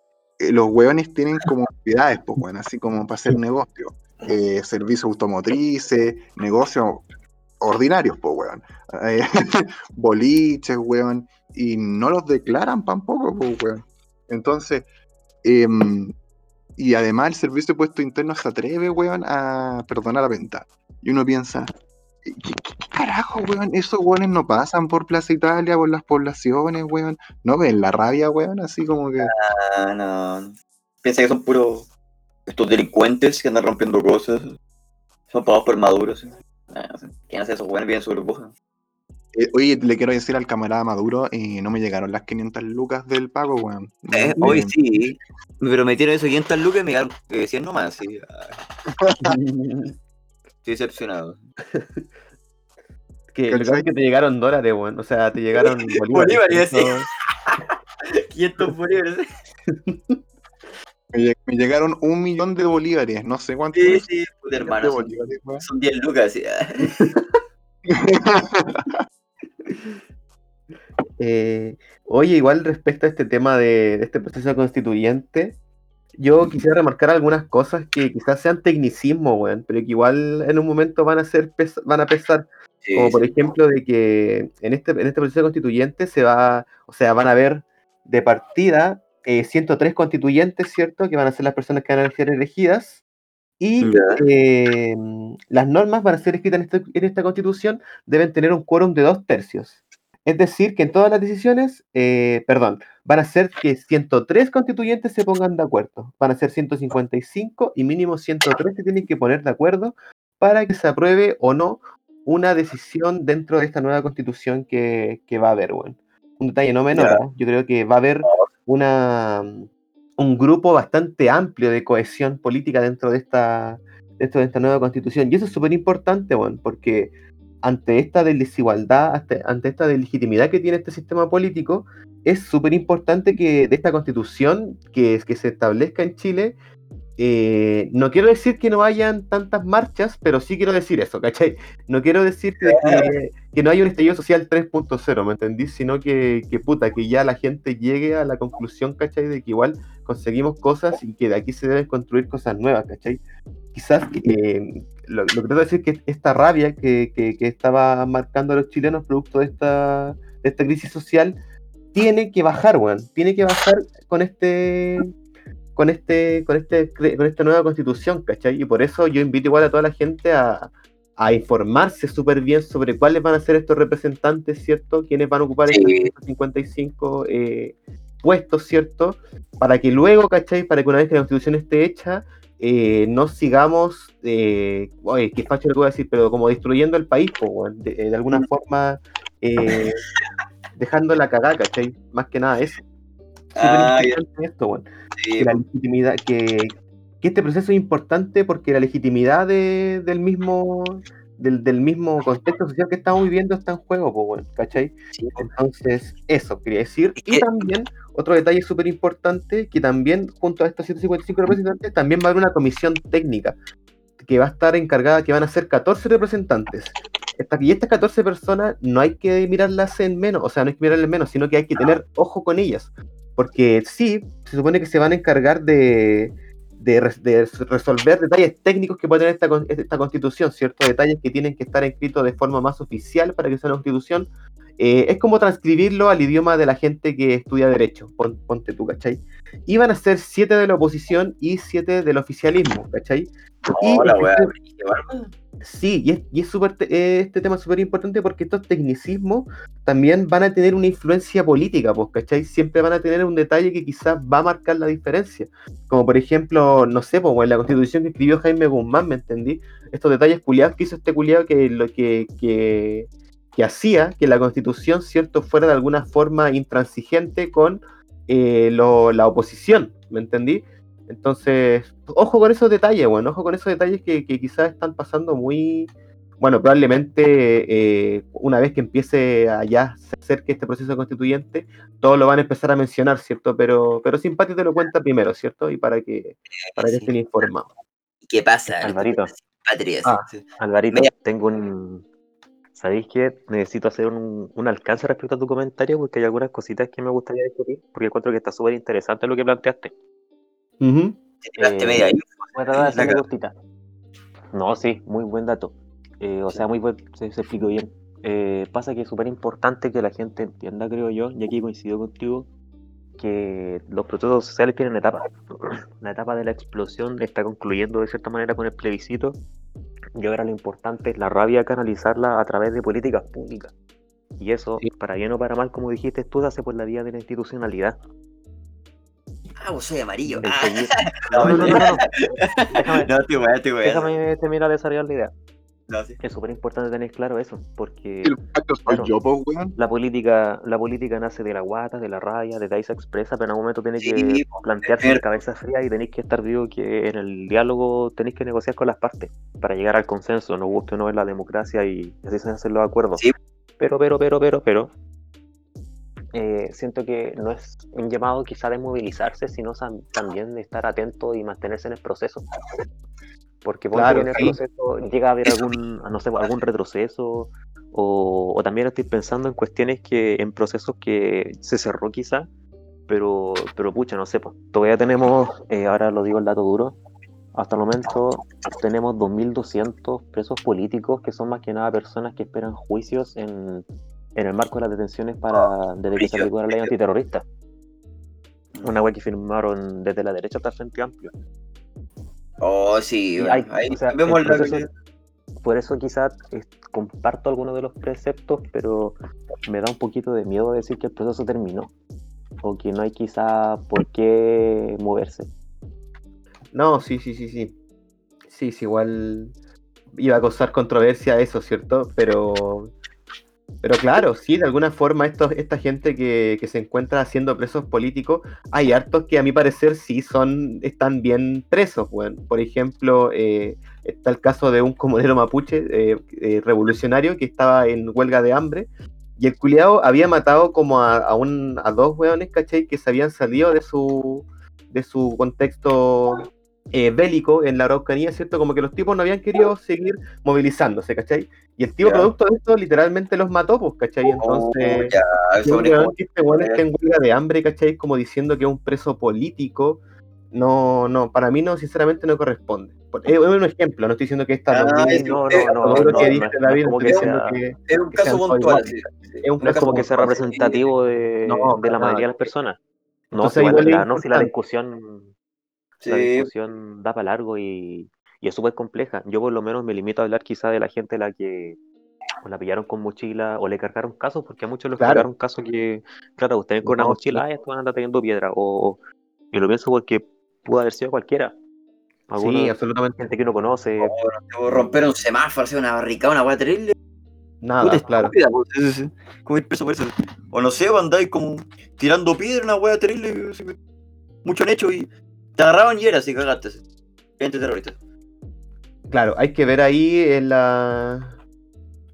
los weones tienen como actividades, pues, weón, así como para hacer negocios. Eh, servicios automotrices, negocios ordinarios, pues, weón. Eh, boliches, weón. Y no los declaran tampoco, pues, weón. Entonces, em, y además el servicio de puesto interno se atreve, weón, a perdonar la venta. Y uno piensa, ¿qué, qué- qué carajo, weón? Esos weones no pasan por Plaza Italia, por las poblaciones, weón. No ven la rabia, weón, así como que. Ah, no. Piensa que son puros. Estos delincuentes que andan rompiendo cosas. Son pagados por maduros. ¿sí? Ah, sé. ¿Quién hace eso? Bueno, bien sobre boja. Eh, oye, le quiero decir al camarada Maduro, eh, no me llegaron las 500 lucas del pago, weón. Eh, hoy eh, sí. Me prometieron eso 500 lucas y me llegaron eh, 100 nomás. Sí. Estoy decepcionado. Que lo que pasa ¿Cachai? es que te llegaron dólares, weón. O sea, te llegaron bolívares. Bolívares, sí. Eso- 500 bolívares. Me, lle- me llegaron un millón de bolívares, no sé cuánto. Sí, sí, puta de hermano. Son, son 10 lucas. Sí. Eh, oye, igual respecto a este tema de, de este proceso constituyente, yo quisiera remarcar algunas cosas que quizás sean tecnicismo, weón, pero que igual en un momento van a ser van a pesar, Sí, como por sí. ejemplo de que en este, en este proceso constituyente se va, o sea, van a haber de partida eh, 103 constituyentes, ¿cierto? Que van a ser las personas que van a ser elegidas. Y eh, las normas van a ser escritas en, este- en esta constitución, deben tener un quórum de dos tercios. Es decir, que en todas las decisiones, eh, perdón, van a ser que 103 constituyentes se pongan de acuerdo. Van a ser 155 y mínimo 103 se tienen que poner de acuerdo para que se apruebe o no una decisión dentro de esta nueva constitución que, que va a haber. Un detalle no menor. ¿ah? yo creo que va a haber una, un grupo bastante amplio de cohesión política dentro de esta, dentro de esta nueva constitución. Y eso es súper importante, weón, porque ante esta desigualdad, ante, esta legitimidad que tiene este sistema político, es súper importante que de esta constitución que, que se establezca en Chile, eh, no quiero decir que no hayan tantas marchas, pero sí quiero decir eso, ¿cachai? No quiero decir que, no haya un estallido social 3.0, ¿me entendí? Sino que, que puta, que ya la gente llegue a la conclusión, ¿cachai? De que igual conseguimos cosas y que de aquí se deben construir cosas nuevas, ¿cachai? Quizás eh, lo, lo que quiero decir es que esta rabia que, que, que estaba marcando a los chilenos producto de esta, de esta crisis social tiene que bajar, weón. Tiene que bajar con este con este, con este, con esta nueva constitución, ¿cachai? Y por eso yo invito igual a toda la gente a, a informarse súper bien sobre cuáles van a ser estos representantes, ¿cierto? Quiénes van a ocupar Sí. estos 55 eh, puestos, ¿cierto? Para que luego, ¿cachai? Para que una vez que la constitución esté hecha, eh, no sigamos, eh, oye, qué facho lo voy a decir, pero como destruyendo el país, po, weón, de, de alguna forma eh, dejando la cagada, ¿cachai? Más que nada eso. Súper Ah, esto, weón Sí, que la legitimidad, que, que este proceso es importante porque la legitimidad de- del mismo del, del mismo contexto social que estamos viviendo está en juego, pues bueno, ¿cachai? sí. Entonces, eso quería decir. Y también, otro detalle súper importante, que también junto a estos 155 representantes, también va a haber una comisión técnica que va a estar encargada, que van a ser 14 representantes. Esta- y estas 14 personas no hay que mirarlas en menos, o sea, no hay que mirarlas en menos, sino que hay que tener ojo con ellas. Porque sí, se supone que se van a encargar de, de, de resolver detalles técnicos que puede tener esta, esta constitución, ¿cierto? Detalles que tienen que estar escritos de forma más oficial para que sea una constitución. Eh, es como transcribirlo al idioma de la gente que estudia derecho, pon- ponte tú, ¿cachai? Iban a ser siete de la oposición y siete del oficialismo, ¿cachai? Y Oh. Sí, y es, y es súper te- eh, este tema es súper importante porque estos tecnicismos también van a tener una influencia política, pues, ¿cachai? Siempre van a tener un detalle que quizás va a marcar la diferencia. Como por ejemplo, no sé, pues, en la constitución que escribió Jaime Guzmán, ¿me entendí? Estos detalles culiados que hizo este culiado que lo que, que, que hacía que la constitución, ¿cierto?, fuera de alguna forma intransigente con eh, lo- la oposición, ¿me entendí? Entonces, ojo con esos detalles, bueno, ojo con esos detalles que, que quizás están pasando muy, bueno, probablemente eh, una vez que empiece allá se acerque este proceso constituyente, todos lo van a empezar a mencionar, ¿cierto? Pero, pero Simpati te lo cuenta primero, ¿cierto? Y para que, para que Sí. estén informados. ¿Qué pasa? Alvarito. Patria, sí, Ah. sí. Alvarito, tengo un. ¿Sabéis qué? Necesito hacer un, un alcance respecto a tu comentario porque hay algunas cositas que me gustaría discutir porque encuentro que está súper interesante lo que planteaste. Eh, media ahí. No, sí, muy buen dato. Eh, o sea, muy buen, se, se explicó bien. Eh, pasa que es súper importante que la gente entienda, creo yo, y aquí coincido contigo, que los procesos sociales tienen etapas. La etapa de la explosión está concluyendo de cierta manera con el plebiscito, y ahora lo importante es la rabia canalizarla a través de políticas públicas. Y eso, Sí. para bien o para mal, como dijiste tú, se hace por la vía de la institucionalidad. Ah, vos soy amarillo. Ah, No, no, no, no, no. Déjame, déjame terminar de desarrollar la idea. Sí. Es súper importante tener claro eso, porque Claro. yo, pues, la política, la política nace de la guata, de la rabia, de ahí se expresa, pero en algún momento tiene Sí, que plantearse de cabeza fría y tenéis que estar vivo que en el diálogo tenéis que negociar con las partes para llegar al consenso, no guste o no es la democracia y así se hacen los acuerdos. Sí. Pero, pero, pero, pero, pero, eh, siento que no es un llamado quizá de movilizarse, sino también de estar atento y mantenerse en el proceso. Porque Claro, en el sí. proceso llega a haber algún, no sé, algún retroceso O, o también estoy pensando en cuestiones que, en procesos que se cerró quizá, pero, pero pucha, no sé, pues, todavía tenemos, eh, ahora lo digo el dato duro, hasta el momento tenemos 2.200 presos políticos que son más que nada personas que esperan juicios en, en el marco de las detenciones para desde que se aplicó la ley antiterrorista. Una web que firmaron desde la derecha hasta el Frente Amplio. Oh, sí, Y bueno, hay- ahí o sea, vemos el la Por eso quizás eh, comparto algunos de los preceptos, pero me da un poquito de miedo decir que el proceso terminó. O que no hay quizá por qué moverse. No, sí, sí, sí, sí. Sí, sí, igual iba a causar controversia eso, ¿cierto? Pero, pero claro, sí, de alguna forma estos, esta gente que, que se encuentra haciendo presos políticos, hay hartos que a mi parecer sí son, están bien presos, bueno. Por ejemplo, eh, está el caso de un comunero mapuche eh, eh, revolucionario que estaba en huelga de hambre. Y el culiao había matado como a, a un, a dos weones, ¿cachai? Que se habían salido de su, de su contexto eh, bélico en la Araucanía, ¿cierto? Como que los tipos no habían querido seguir movilizándose, ¿cachai? Y el tipo, Ya. producto de esto, literalmente los mató, pues, ¿cachai? Oh, Entonces, un- que este weón esté en huelga de hambre, ¿cachai? Como diciendo que es un preso político, no, no, para mí no, sinceramente no corresponde. Es un ejemplo, no estoy diciendo que esta Ah, es- No, no, no, lo no, que no dice es- no David, es como estoy que diciendo sea- que es un caso puntual. Es un no caso como que sea representativo de, de la mayoría de las personas. No, Entonces, si igual igual es la, no, si la discusión, Sí, la discusión da para largo y, y es súper compleja. Yo por lo menos me limito a hablar quizá de la gente a la que o la pillaron con mochila o le cargaron casos, porque a muchos les Claro. cargaron casos que, claro, ustedes con una No, mochila, ah, esto anda teniendo piedra. O, yo lo pienso porque pudo haber sido cualquiera. Alguna Sí, absolutamente. gente que uno conoce, o romper un semáforo, hacer una barricada, una weá terrible. Nada, Puta, claro. estúpida, pues, sí, sí, sí. Como ir preso por eso. O no sé, andáis como tirando piedra, una weá terrible. Mucho han hecho y te agarraban y era así, cagaste. Gente terrorista. Claro, hay que ver ahí en la.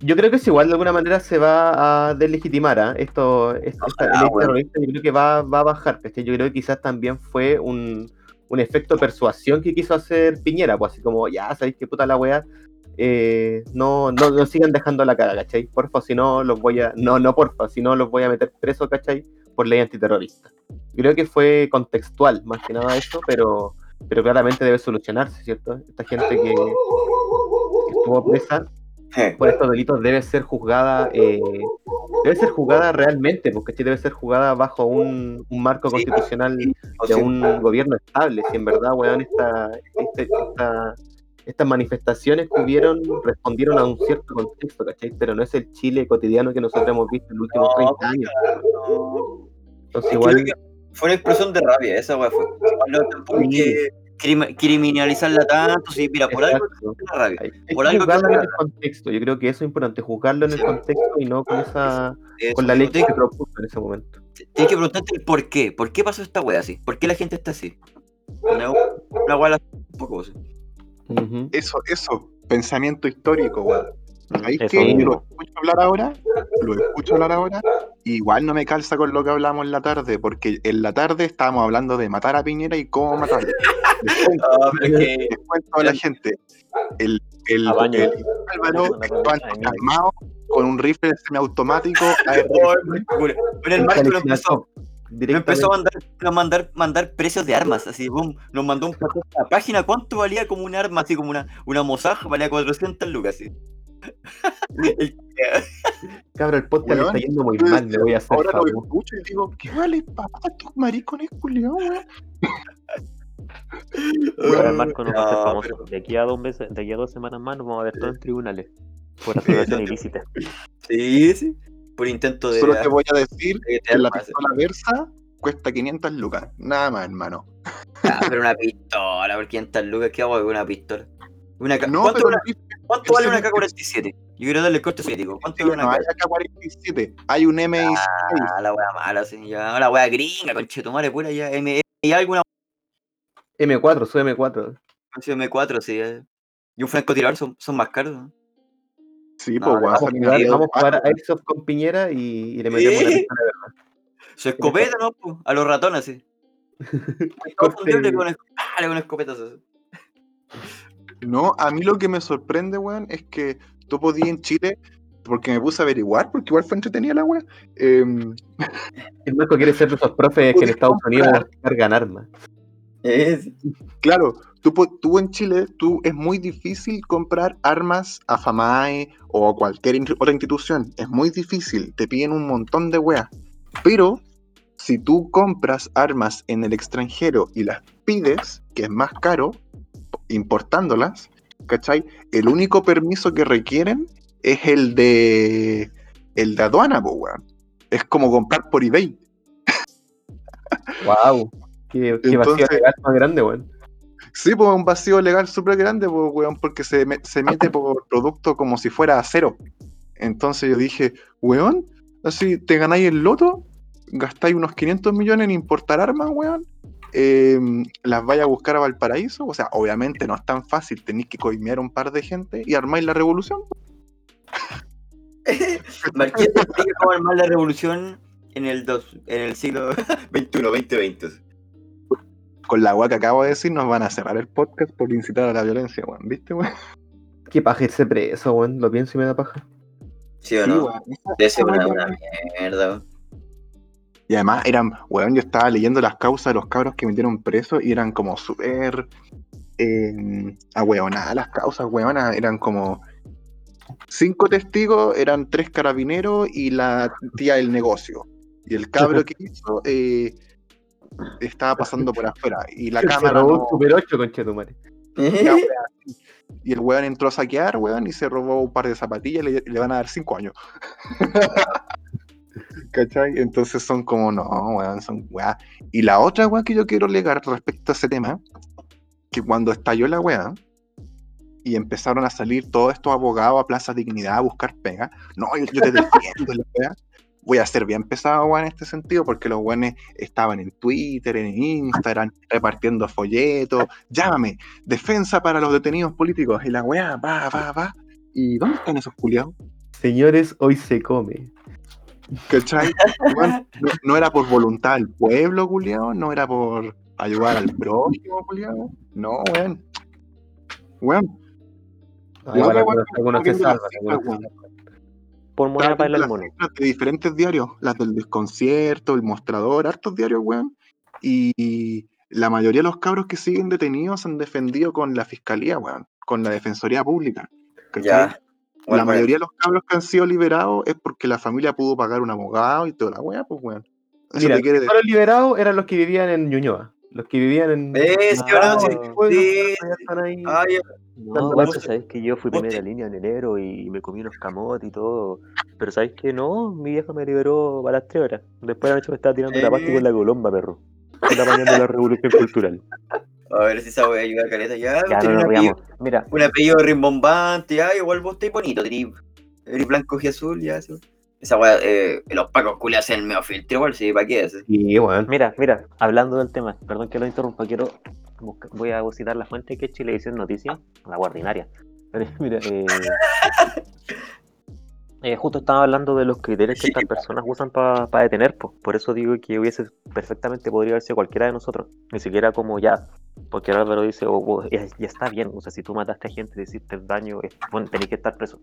Yo creo que es igual de alguna manera se va a deslegitimar ¿ah? esto, esta, esta ley terrorista, yo creo que va, va a bajar, ¿cachai? Yo creo que quizás también fue un, un efecto persuasión que quiso hacer Piñera, pues así como, ya sabéis que puta la weá, eh, no, no, no sigan dejando la cara, ¿cachai? Porfa, si no los voy a. No, no porfa, si no los voy a meter preso, ¿cachai? Por ley antiterrorista. Creo que fue contextual, más que nada eso, pero, pero claramente debe solucionarse, ¿cierto? Esta gente que, que estuvo presa por estos delitos debe ser juzgada, eh, debe ser jugada realmente, porque sí debe ser jugada bajo un, un marco Sí. constitucional o de sea, un gobierno estable. Si en verdad, weón, esta, este- esta- estas manifestaciones que hubieron respondieron a un cierto contexto, ¿cachai? Pero no es el Chile cotidiano que nosotros hemos visto en los últimos No, 30 años. Entonces, igual, fue una explosión de rabia, esa weá fue. No tampoco hay que criminalizarla tanto, sí, mira, por algo rabia. Por algo que en el contexto. Yo creo que eso es importante, juzgarlo en el contexto y no con esa Eso, con la ley que se propuso en ese momento. Tienes que preguntarte el por qué. ¿Por qué pasó esta wea así? ¿Por qué la gente está así? Una, una wea la- un poco así. Eso, eso, pensamiento histórico, weón. ¿Sabéis? Yo mismo. lo escucho hablar ahora, lo escucho hablar ahora, y igual no me calza con lo que hablamos en la tarde, porque en la tarde estábamos hablando de matar a Piñera y cómo matarlo. Les cuento, Ah, pero es que. les cuento a la gente. El, el, A baño. el Álvaro armado con un rifle semiautomático Pero el Marco lo empezó, lo empezó a mandar, a mandar, mandar precios de armas, así, boom, nos mandó un a la página, ¿cuánto valía como un arma, así como una, una Mosaj, valía 400 lucas, así. El- Cabrón, el podcast está yendo muy mal, le voy a hacer Ahora lo favor. escucho y digo, ¿qué vale para estos maricones culiados, weón? Ahora el Marco nos va a No, famoso. pero- De aquí a dos meses, de aquí a dos semanas más nos vamos a ver todos en tribunales por asociación ilícita. Sí, sí, por intento de... Solo te voy a decir de que la pistola Versa cuesta 500 lucas, nada más, hermano. Ah, pero una pistola, por 500 lucas, ¿qué hago con una pistola? Una ca- No, ¿Cuánto, pero una- cuánto vale una no- K-47? Yo quiero darle el corte soviético. ¿Cuánto vale una hay K? AK-47, hay un MI6. Ah, la wea mala, sí, ya. La wea gringa, conchetumare, pura ya. M y alguna M4, su M4. M4, sí. eh. Y un francotirador son, son más caros. ¿no? Sí, No, pues, vamos vamos a jugar a. Airsoft con Piñera y, y le metemos una Sí. pistola de verdad. Su escopeta, ¿no? po? A los ratones, sí. Todo fundible con, esc- ah, con escopetas. No, a mí lo que me sorprende, weón, es que tú podías en Chile porque me puse a averiguar, porque igual fue entretenida la wea. em, El Marco quiere ser de esos profes que en Estados Unidos cargan armas. Es- claro, tú, tú en Chile, tú es muy difícil comprar armas a FAMAE o a cualquier otra institución. Es muy difícil, te piden un montón de weas. Pero si tú compras armas en el extranjero y las pides, que es más caro, importándolas, ¿cachai? El único permiso que requieren es el de el de aduana, po, weón. Es como comprar por eBay. Wow. Qué, qué vacío legal más grande, weón. Sí, pues un vacío legal súper grande, pues, weón, porque se, me- se mete por producto como si fuera acero. Entonces yo dije, weón, así te ganáis el loto, gastáis unos 500 millones en importar armas, weón, eh, las vais a buscar a Valparaíso. O sea, obviamente no es tan fácil, tenéis que coimear un par de gente y armáis la revolución. Marqués explica cómo armar la revolución en el, dos, en el siglo XXI, 2020. Con la weá que acabo de decir, nos van a cerrar el podcast por incitar a la violencia, weón, ¿viste, weón? Qué paja irse preso, weón. Lo pienso y me da paja. ¿Sí o Sí, no? Debe ser una, una mierda. weón. Y además eran, weón, yo estaba leyendo las causas de los cabros que metieron presos y eran como súper eh, ahueonadas las causas, weonas, eran como cinco testigos, eran tres carabineros y la tía del negocio. Y el cabro que hizo eh, estaba pasando por afuera. Y la Se cámara robó no- un Super 8, conchetumare. ya, weón, así. Y el weón entró a saquear, weón, y se robó un par de zapatillas y le, le van a dar cinco años. ¿Cachai? Entonces son como, no, weón, son weá. Y la otra weá que yo quiero alegar respecto a ese tema, que cuando estalló la weá, y empezaron a salir todos estos abogados a Plaza Dignidad a buscar pega, no, yo, yo te defiendo la weá. Voy a ser bien pesado, weón, en este sentido, porque los weones estaban en Twitter, en Instagram, repartiendo folletos, llámame, defensa para los detenidos políticos, y la weá, va, va, va. ¿Y dónde están esos culiados? Señores, hoy se come. ¿Cachai? Weón, no, no era por voluntad del pueblo, culiado, no era por ayudar al prójimo, culiado. No, weón. Weón, Ah. Por estaba para el mono. de diferentes diarios, las del desconcierto, el mostrador, hartos diarios, weón. Y la mayoría de los cabros que siguen detenidos han defendido con la fiscalía, weón, con la defensoría pública. ¿cachai? Ya. La Bueno, mayoría de los cabros que han sido liberados es porque la familia pudo pagar un abogado y toda la weá, pues weón. Mira, los liberados eran los que vivían en Ñuñoa. Los que vivían en. Eh, sí, Ah, ahora sí. Sí, ya están ahí. Ah, ya. No, vueltas. sabes que yo fui primera línea en enero y me comí unos camotes y todo. Pero sabes que no, mi vieja me liberó para las 3 horas. Después de la noche me estaba tirando la pasta con la colomba, perro. Estaba bañando la revolución cultural. A ver si esa wea ayuda a caleta. Ya, Ya no un apellido. Mira, un apellido rimbombante, ya, igual vos estáis bonito, tenés blanco y azul, ya. sí. Esa wea, eh, los pacos culiados hacen el medio filtro igual, sí, ¿para qué? Sí. Sí, weón. mira, mira, hablando del tema, perdón que lo interrumpa, quiero buscar- voy a citar la fuente que es Chilevisión Noticias, la guardinaria. Mira, eh, eh, justo estaba hablando de los criterios que Sí, estas personas usan para detener, pues. por eso digo que hubiese perfectamente podría haber sido cualquiera de nosotros, ni siquiera como ya, porque ahora Álvaro dice, oh, oh, ya, ya está bien, o sea, si tú mataste a gente, le hiciste daño, es- bueno, tenés que estar preso,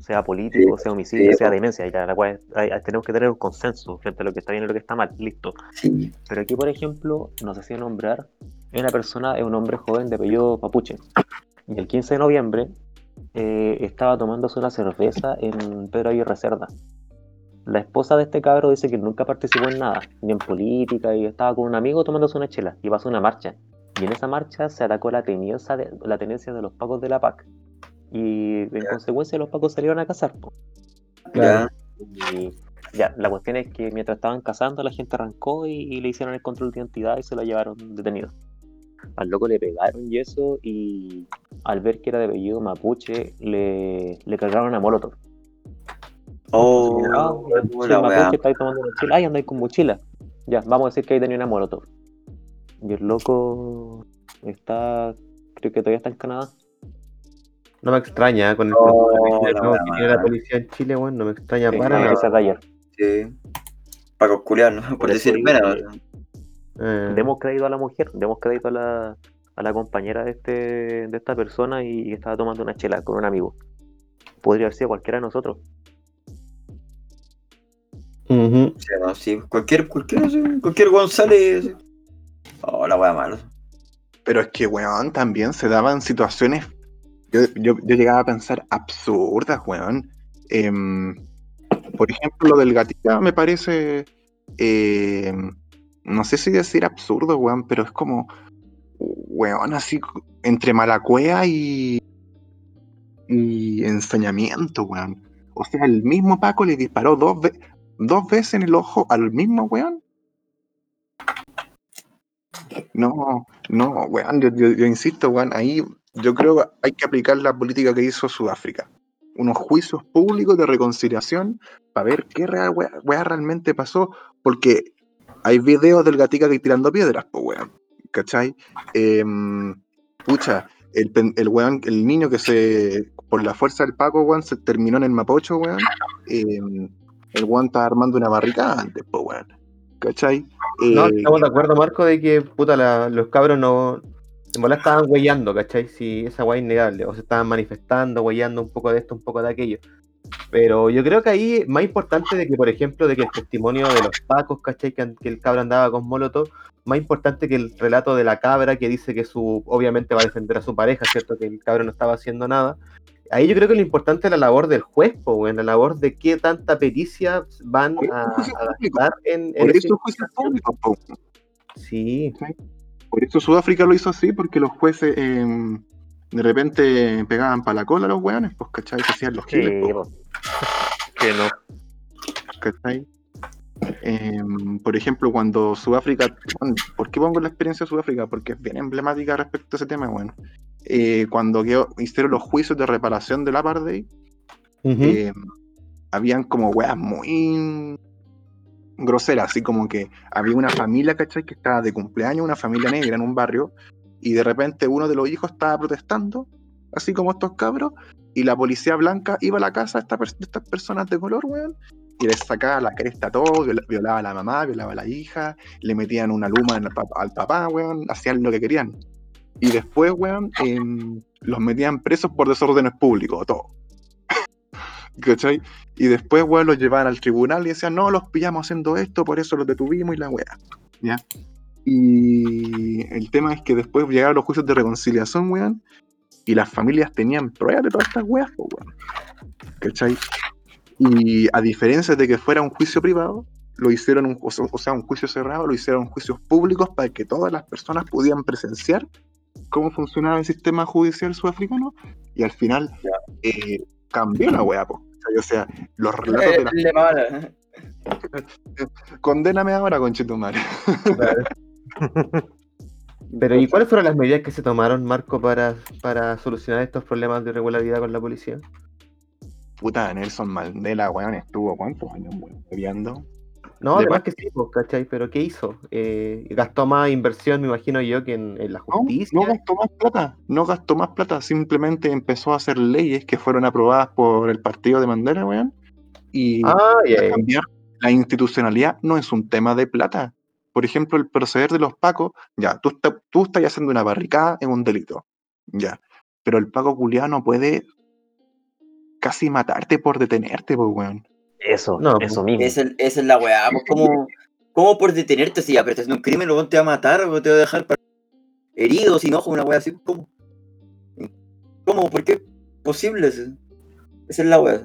sea político, sea homicidio, sí, sea demencia, ya la cual hay- tenemos que tener un consenso frente a lo que está bien y lo que está mal, listo. Sí. Pero aquí, por ejemplo, nos hacía nombrar, es una persona, es un hombre joven de apellido Mapuche. Y el 15 de noviembre eh, estaba tomándose una cerveza en Pedro Aguirre Cerda. La esposa de este cabro dice que nunca participó en nada, ni en política, y estaba con un amigo tomándose una chela, y pasó una marcha. Y en esa marcha se atacó la tenencia de, la tenencia de los pacos de la PAC. Y en consecuencia los pacos salieron a cazar. po. Ya. Y ya, la cuestión es que mientras estaban cazando, la gente arrancó y, y le hicieron el control de identidad y se lo llevaron detenido. Al loco le pegaron y eso, y al ver que era de apellido mapuche, le, le cargaron a Molotov. Oh, Ah, mapuche está ahí tomando mochila. Ay, andáis con mochila. Ya, vamos a decir que ahí tenía una Molotov. Y el loco está, creo que todavía está en Canadá. No me extraña ¿eh? con el Oh, la que wea tiene la mala. policía en Chile, weón. No me extraña Sí, para la nada. Sí. Pacos culiados, ¿no? Por, Por decir que- Eh, demos crédito a la mujer, demos crédito a la, a la compañera de, este, de esta persona y, y estaba tomando una chela con un amigo. Podría haber sido cualquiera de nosotros. Ujú. Sí, no, sí, cualquier, cualquier, sí, cualquier González. Oh, la wea. Pero es que, weón, también se daban situaciones. Yo, yo, llegaba a pensar absurdas, weón. Em, por ejemplo, lo del gatita me parece. em, no sé si decir absurdo, weón, pero es como. Weón, así entre malacuea y. y ensañamiento, weón. O sea, el mismo Paco le disparó dos, dos veces en el ojo al mismo weón. No, no, weón, yo, insisto, weón, ahí yo creo que hay que aplicar la política que hizo Sudáfrica. Unos juicios públicos de reconciliación para ver qué real, weá, realmente pasó, porque hay videos del gatica que tirando piedras, pues, weón, ¿cachai? Em, pucha, el, el weón, el niño que se, por la fuerza del Paco, weón, se terminó en el Mapocho, weón, em, el weón estaba armando una barricada antes, pues, weón, ¿cachai? No, Eh, estamos de acuerdo, Marco, de que puta, la- los cabros no. En bola estaban huellando, ¿cachai? Si esa weá es innegable. O se estaban manifestando, huellando un poco de esto, un poco de aquello. Pero yo creo que ahí, más importante de que, por ejemplo, de que el testimonio de los pacos, ¿cachai? Que, el cabro andaba con Molotov, más importante que el relato de la cabra que dice que su, obviamente va a defender a su pareja, ¿cierto? Que el cabro no estaba haciendo nada. Ahí yo creo que lo importante es la labor del juez, po, weón, la labor de qué tanta pericia van a, a en, en Por eso juicios públicos, po. Sí, Por eso Sudáfrica lo hizo así, porque los jueces eh, de repente pegaban para la cola a los weones, pues, ¿cachai? Se hacían los Sí, giles, po. Que no. ¿cachai? Eh, por ejemplo, cuando Sudáfrica, ¿por qué pongo la experiencia de Sudáfrica? Porque es bien emblemática respecto a ese tema, bueno. Eh, cuando quedó- hicieron los juicios de reparación del apartheid, Ujú. eh, habían como weas muy groseras, así como que había una familia, ¿cachai? Que estaba de cumpleaños, una familia negra en un barrio, y de repente uno de los hijos estaba protestando, así como estos cabros, y la policía blanca iba a la casa de, esta de estas personas de color, weón, y les sacaba la cresta a viola- violaba a la mamá, violaba a la hija, le metían una luma pap- al papá, weón, hacían lo que querían. Y después, weón, em, los metían presos por desórdenes públicos, todo. ¿Cachai? Y después, weón, los llevaban al tribunal y decían, no, los pillamos haciendo esto, por eso los detuvimos y la weá. ¿Ya? Y el tema es que después llegaron los juicios de reconciliación, weón, y las familias tenían pruebas de todas estas weas, weón. ¿Cachai? Y a diferencia de que fuera un juicio privado, lo hicieron, un, o sea, un juicio cerrado, lo hicieron juicios públicos para que todas las personas pudieran presenciar cómo funcionaba el sistema judicial sudafricano y al final eh, cambió la weá, po. O sea, los relatos de Eh, la... le mala. Condéname ahora, conchetumare. Pero ¿y cuáles fueron las medidas que se tomaron, Marco, para, para solucionar estos problemas de irregularidad con la policía? Puta, Nelson Mandela, weón, estuvo cuántos años, weón, peleando. No, De además que sí, pues, ¿cachai? Pero ¿qué hizo? Eh, gastó más inversión, me imagino yo, que en, en la justicia. no gastó más plata, no gastó más plata, simplemente empezó a hacer leyes que fueron aprobadas por el partido de Mandela, weón. Y Ah, cambiar la institucionalidad no es un tema de plata. Por ejemplo, el proceder de los pacos, ya, tú, está- tú estás haciendo una barricada en un delito, ya, pero el paco culiado no puede casi matarte por detenerte, pues, weón. Eso, No, eso mismo. Esa, es- la weá. pues, ¿Cómo, ¿Cómo por detenerte si ya, pero estás haciendo un crimen, luego te va a matar o te va a dejar herido, sin ojo, una weá así? ¿Cómo? ¿Cómo? ¿Por qué? Posible. Esa es la weá.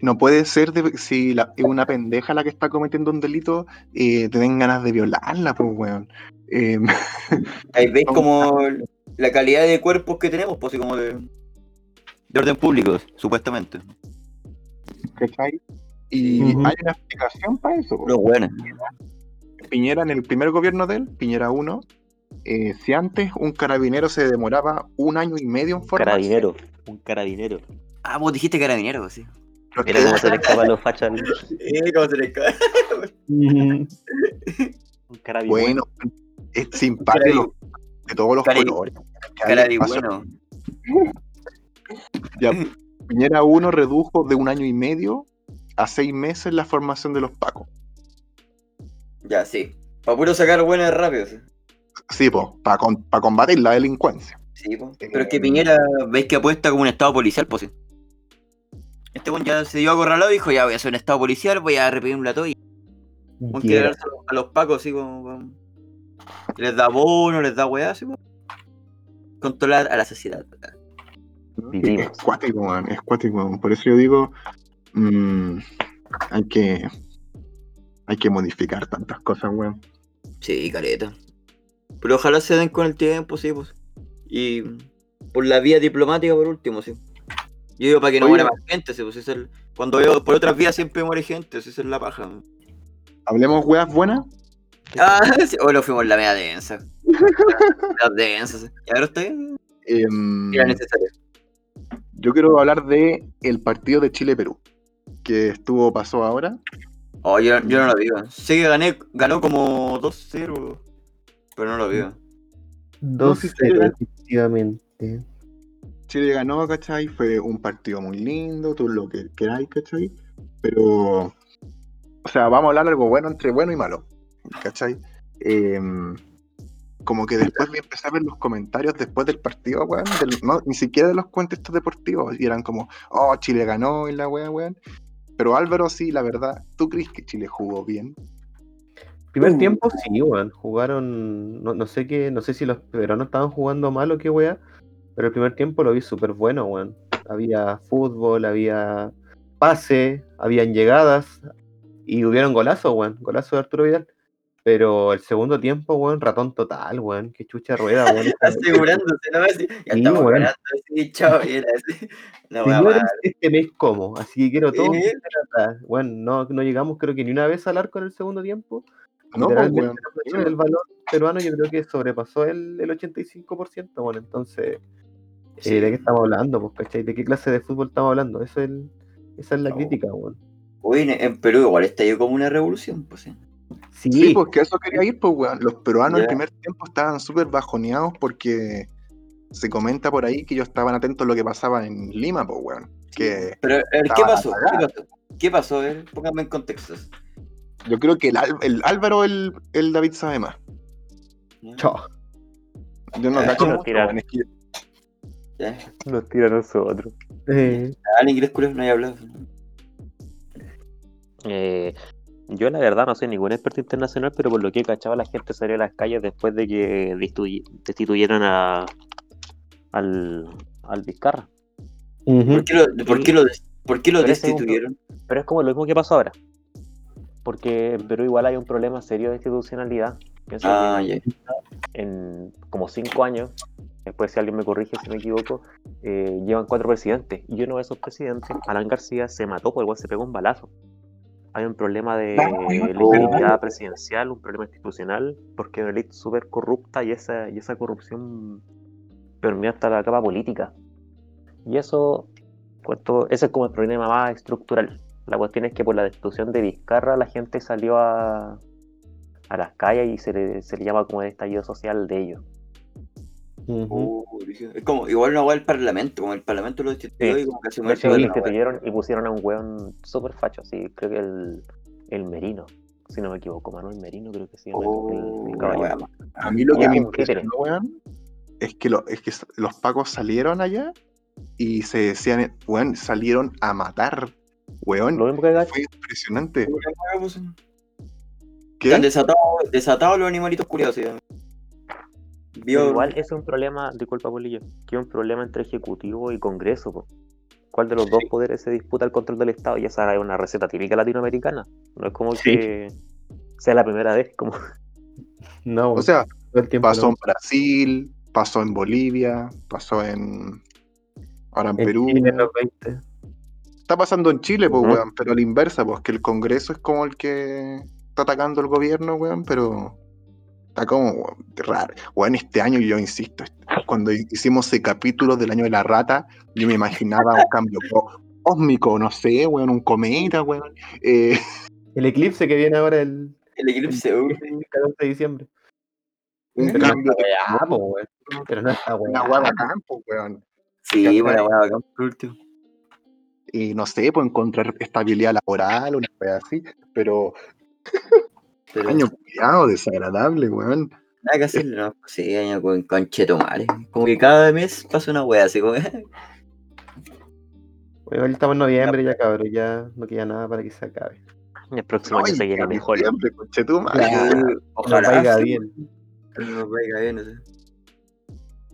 No puede ser de, si la- es una pendeja la que está cometiendo un delito, eh, te den ganas de violarla, pues, weón. Eh, Ahí veis como la calidad de cuerpos que tenemos, pues así como de, de orden público, supuestamente. ¿Cachai? Y hay una explicación para eso. Pero bueno. Piñera, en el primer gobierno de él, Piñera 1, eh, si antes un carabinero se demoraba un año y medio en formarse, Carabinero. Un carabinero. Ah, vos dijiste carabinero, sí. lo que- Mira cómo se le escapan los fachas. Eh, ¿Cómo se le cae? Un carabinero. bueno, es simpático de todos los colores. Carabi, espacio- bueno. Ya, Piñera 1 redujo de un año y medio a seis meses la formación de los pacos. Ya, sí. Para puro sacar buenas rápido, sí. Sí, pues, para combatir la delincuencia. Sí, po. Pero es que Piñera, veis que apuesta como un estado policial, pues sí. este weón ya se dio acorralado y dijo, ya voy a hacer un estado policial, voy a repetir un lato y Quiera. darse a los pacos así como, como- Les da bono, les da weá, así como. Controlar a la sociedad. Vivimos. Es cuático, weón, es cuático. Por eso yo digo, mm, hay que hay que modificar tantas cosas, weón. Sí, careta. Pero ojalá se den con el tiempo, sí, pues. Y por la vía diplomática, por último, sí. Yo digo para que no muera más gente, sí, pues. esa es el- Cuando veo por otras vías siempre muere gente, esa es la paja. Hablemos weas buenas. Ah, sí, hoy lo fuimos la media densa. La densa, sí. Y ahora está bien. Em, Era necesario. Yo quiero hablar de el partido de Chile-Perú, que estuvo, pasó ahora. Oh, yo, yo no lo vi. weón. Sé que gané, ganó como 2-0, pero no lo cero, sí. efectivamente. Chile ganó, ¿cachai? Fue un partido muy lindo, tú lo que queráis, ¿cachai? Pero, o sea, vamos a hablar algo bueno entre bueno y malo, ¿cachai? Em, como que después me empecé a ver los comentarios después del partido, weón, del- no, ni siquiera de los contextos deportivos, y eran como, oh, Chile ganó y la weá, weón. Pero Álvaro, sí, la verdad, ¿tú crees que Chile jugó bien? Primer Uh. tiempo sí, weón. Jugaron, no, no sé qué, no sé si los peruanos estaban jugando mal o qué weá, pero el primer tiempo lo vi súper bueno, weón. Había fútbol, había pase, habían llegadas y hubieron golazos, weón. Golazo de Arturo Vidal. Pero el segundo tiempo, weón, ratón total, weón. Qué chucha rueda, weón. Asegurándose, ¿no? Así, ya Sí, estamos weón. ganando, así, chao, y era así. Señores, mala. este mes como, así que quiero todo. Sí. Bueno, no, no llegamos creo que ni una vez al arco en el segundo tiempo. No, pues, weón. del balón peruano yo creo que sobrepasó el, el 85%, bueno, entonces, eh. ¿de qué estamos hablando? Pues, ¿cachai? ¿De qué clase de fútbol estamos hablando? Eso es el- esa es la No. crítica, weón. Uy, en, en Perú igual estalló como una revolución, pues sí. Sí, Sí, pues que eso quería ir, pues, weón. Los peruanos Ya. el primer tiempo estaban súper bajoneados porque se comenta por ahí que ellos estaban atentos a lo que pasaba en Lima, pues, weón. Que Pero, ¿qué pasó? ¿Qué pasó? ¿Qué pasó? A ver, póngame en contexto. yo creo que el, el Álvaro, el, el David sabe más. chao. Yo no Ah, cacho no, mucho, tira. weón, es que Ya. Nos tira a nosotros. Eh, Al inglés culo no hay hablado. Eh, yo la verdad no soy ningún experto internacional, pero por lo que he cachado la gente salió a las calles después de que destituy- destituyeron a al, al Vizcarra. ¿Por qué lo, por qué lo, des- por qué lo Pero ese es un destituyeron? Pero es como lo mismo que pasó ahora. Porque en Perú igual hay un problema serio de institucionalidad. Pienso Ah, que ya. en como cinco años, después si alguien me corrige si me equivoco, eh, llevan cuatro presidentes. Y uno de esos presidentes, Alan García, se mató por igual se pegó un balazo. Hay un problema de legitimidad presidencial, un problema institucional, porque es una élite súper corrupta y esa, y esa corrupción permea hasta la capa política. Y eso, cuento, ese es como el problema más estructural. La cuestión es que por la destitución de Vizcarra la gente salió a, a las calles y se le, se le llama como el estallido social de ellos. Oh, brígido. es como, igual no va el parlamento, como el parlamento lo destituyó Sí. y como que se De mueve hecho, toda lo la weá. instituyeron y pusieron a un weón súper facho, así, creo que el, el Merino, si no me equivoco, Manuel Merino creo que se llama el- Oh, el, caballero. weá mala. a mí lo Ya, que me impresionó, weón, es que, lo- es que los pacos salieron allá y se decían, weón, salieron a matar, weón. Lo mismo que Fue impresionante. Pues, ¿Qué? Están desatados, desatados los animalitos curiosos. pero Vio, igual es un problema, disculpa Polillo, que es un problema entre Ejecutivo y Congreso. po. ¿Cuál de los dos poderes se disputa el control del Estado? Y esa es una receta típica latinoamericana. No es como Sí. que sea la primera vez, como No, O sea, el pasó no. en Brasil, pasó en Bolivia, pasó en. Ahora en En Perú. Chile en los 20. Está pasando en Chile, pues, Ujú. weón, pero a la inversa, pues que el Congreso es como el que está atacando al gobierno, weón, pero está como weón, raro. Weón, este año yo insisto, cuando hicimos ese capítulo del año de la rata, yo me imaginaba un cambio có- cósmico, no sé, weón, un cometa, weón. eh, El eclipse que viene ahora el, el eclipse. el uh, 14 de diciembre. un Pero cambio de weón. Pero no está una weá. weá bacán, pues, weón. Sí, weá, bacán, por último. Y no sé, pues encontrar estabilidad laboral, una weá así, pero Pero año cuidado, desagradable, weón. nada que hacerle, no. Sí, año con conchetomare. Como que cada mes pasa una weá así como. Bueno, estamos en noviembre ya, cabrón. Ya no queda nada para que se acabe. El próximo año se viene mejor. Siempre, conchetumare. Claro. Sí, Nos Ojalá. vaya bien. que Nos vaya bien, no sé.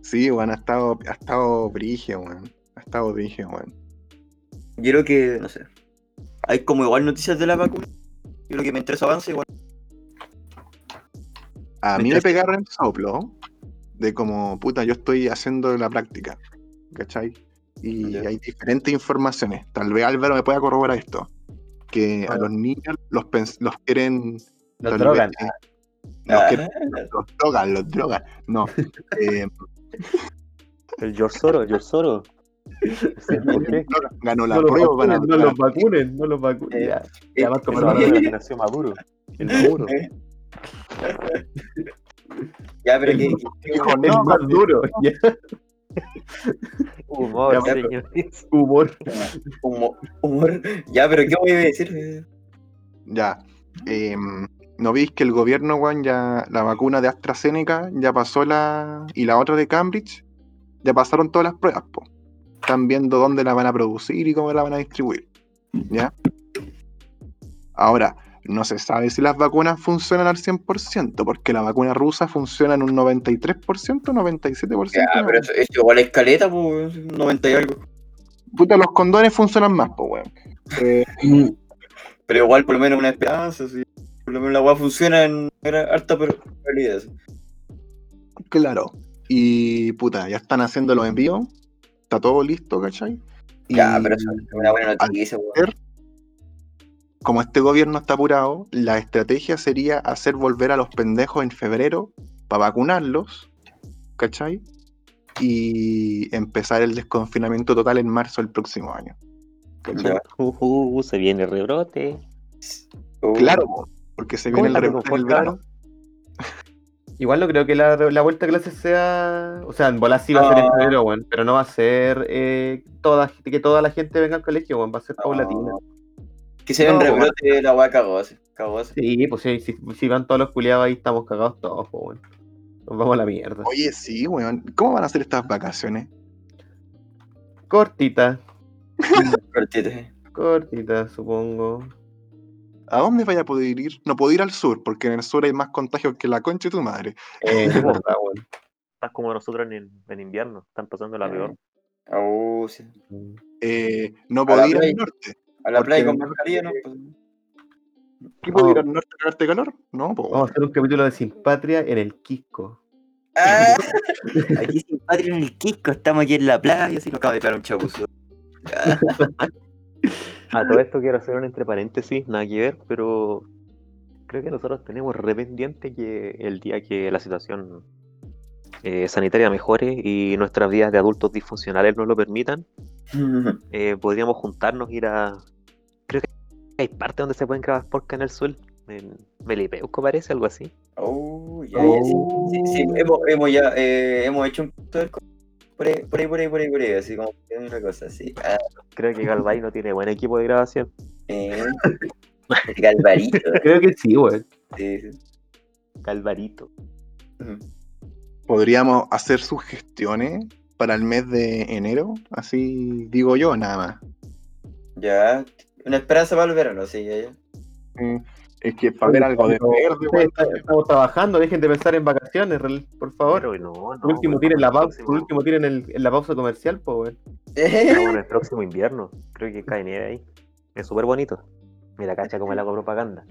Sí, weón, ha estado, ha estado brigio, weón. Ha estado brigio, weón. Yo creo que, no sé. Hay como igual noticias de la vacuna. Yo creo que mientras avance, igual. A mí me pegaron el soplo de como, puta, yo estoy haciendo la práctica, ¿cachai? Y hay diferentes informaciones. Tal vez Álvaro me pueda corroborar esto. Que a los niños los, quieren... Los drogan. vez, eh, los, Ah, quieren- los drogan, los drogan. No. eh, El George Soros, George Soros. ¿Por qué? ganó la No los prueba. vacunen, no los vacunen, no los vacunen. Eh, Ya, eh, ya más como la generación Maduro. El Maduro. Ya, pero El- que. Dijo, Es no, más duro. ya. Humor, Ya, pero- señores. Humor. Humor, humor. Ya, pero ¿qué voy a decir? Ya. em, ¿No veis que el gobierno, weón, ya la vacuna de AstraZeneca ya pasó la. y la otra de Cambridge? Ya pasaron todas las pruebas, po. Están viendo dónde la van a producir y cómo la van a distribuir. ¿Ya? Ahora, no se sabe si las vacunas funcionan al 100%, porque la vacuna rusa funciona en un 93%, 97%. Ya, pero eso, eso igual es caleta, pues, 90 y algo. Puta, los condones funcionan más, po, weón. Eh, Pero igual, por lo menos, una esperanza, sí. Por lo menos la weá funciona en harta probabilidad. sí. Claro. Y puta, ya están haciendo los envíos. Está todo listo, ¿cachai? Ya, Y pero eso es una buena noticia, weón. Como este gobierno está apurado, la estrategia sería hacer volver a los pendejos en febrero para vacunarlos, ¿cachai? Y empezar el desconfinamiento total en marzo del próximo año. Uh, uh, uh, se viene el rebrote. Uh, Claro, po, porque se ¿Cómo viene el rebrote del confort, verano. Igual no creo que la, la vuelta a clases sea. O sea, en bola sí va a ser en No. febrero, weón. Pero no va a ser eh, toda, que toda la gente venga al colegio, weón. Va a ser no. paulatina. Que se ve No, rebrote, la weá cagó así. Cagó así. Sí, pues sí, si, si van todos los culiados ahí, estamos cagados todos, pues, weón. Nos vamos a la mierda. Oye, sí, weón. ¿Cómo van a ser estas vacaciones? Cortita, Cortito, sí. cortita, supongo. ¿A dónde vaya a poder ir? No puedo ir al sur, porque en el sur hay más contagios que la concha de tu madre. Eh, es verdad, weón. Estás como nosotros en, en invierno. Están pasando la peor. Oh, sí. Eh, no puedo ir al norte. A la playa con mascarilla, ¿no? Pues, ¿Qué puedo No. ir al norte a cagarte calor? No, pues. Vamos a hacer un capítulo de Sin Patria en el Quisco. Ah, aquí sin patria en el Quisco, estamos aquí en la playa, así nos acaba de pegar un chapuzo. A todo esto quiero hacer un entre paréntesis, nada que ver, pero creo que nosotros tenemos re pendiente que el día que la situación eh, sanitaria mejore y nuestras vidas de adultos disfuncionales nos lo permitan, eh, podríamos juntarnos, ir a... Hay partes donde se pueden grabar podcast en el sur, en Melipeuco parece, algo así. Oh, ya, ya, sí, sí, sí, hemos, hemos ya, eh, hemos hecho un del co- por ahí, por ahí, por ahí, por ahí, por ahí, así como una cosa así. Ah, Creo que Galvay no tiene buen equipo de grabación. eh, Galvarito, Creo que sí, sí. Galvarito. Podríamos hacer sugestiones para el mes de enero, así digo yo, nada más. Ya, una esperanza para el verano, sí. Mm, Es que para ver algo de verde, Estamos trabajando, dejen de pensar en vacaciones, por favor. Pero no, no, Por último, tiren la el pausa, por último, tiren el, en la pausa comercial, pues, weón. Estamos en el próximo invierno. Creo que cae nieve ahí. Es súper bonito. Mira, cacha como el agua propaganda.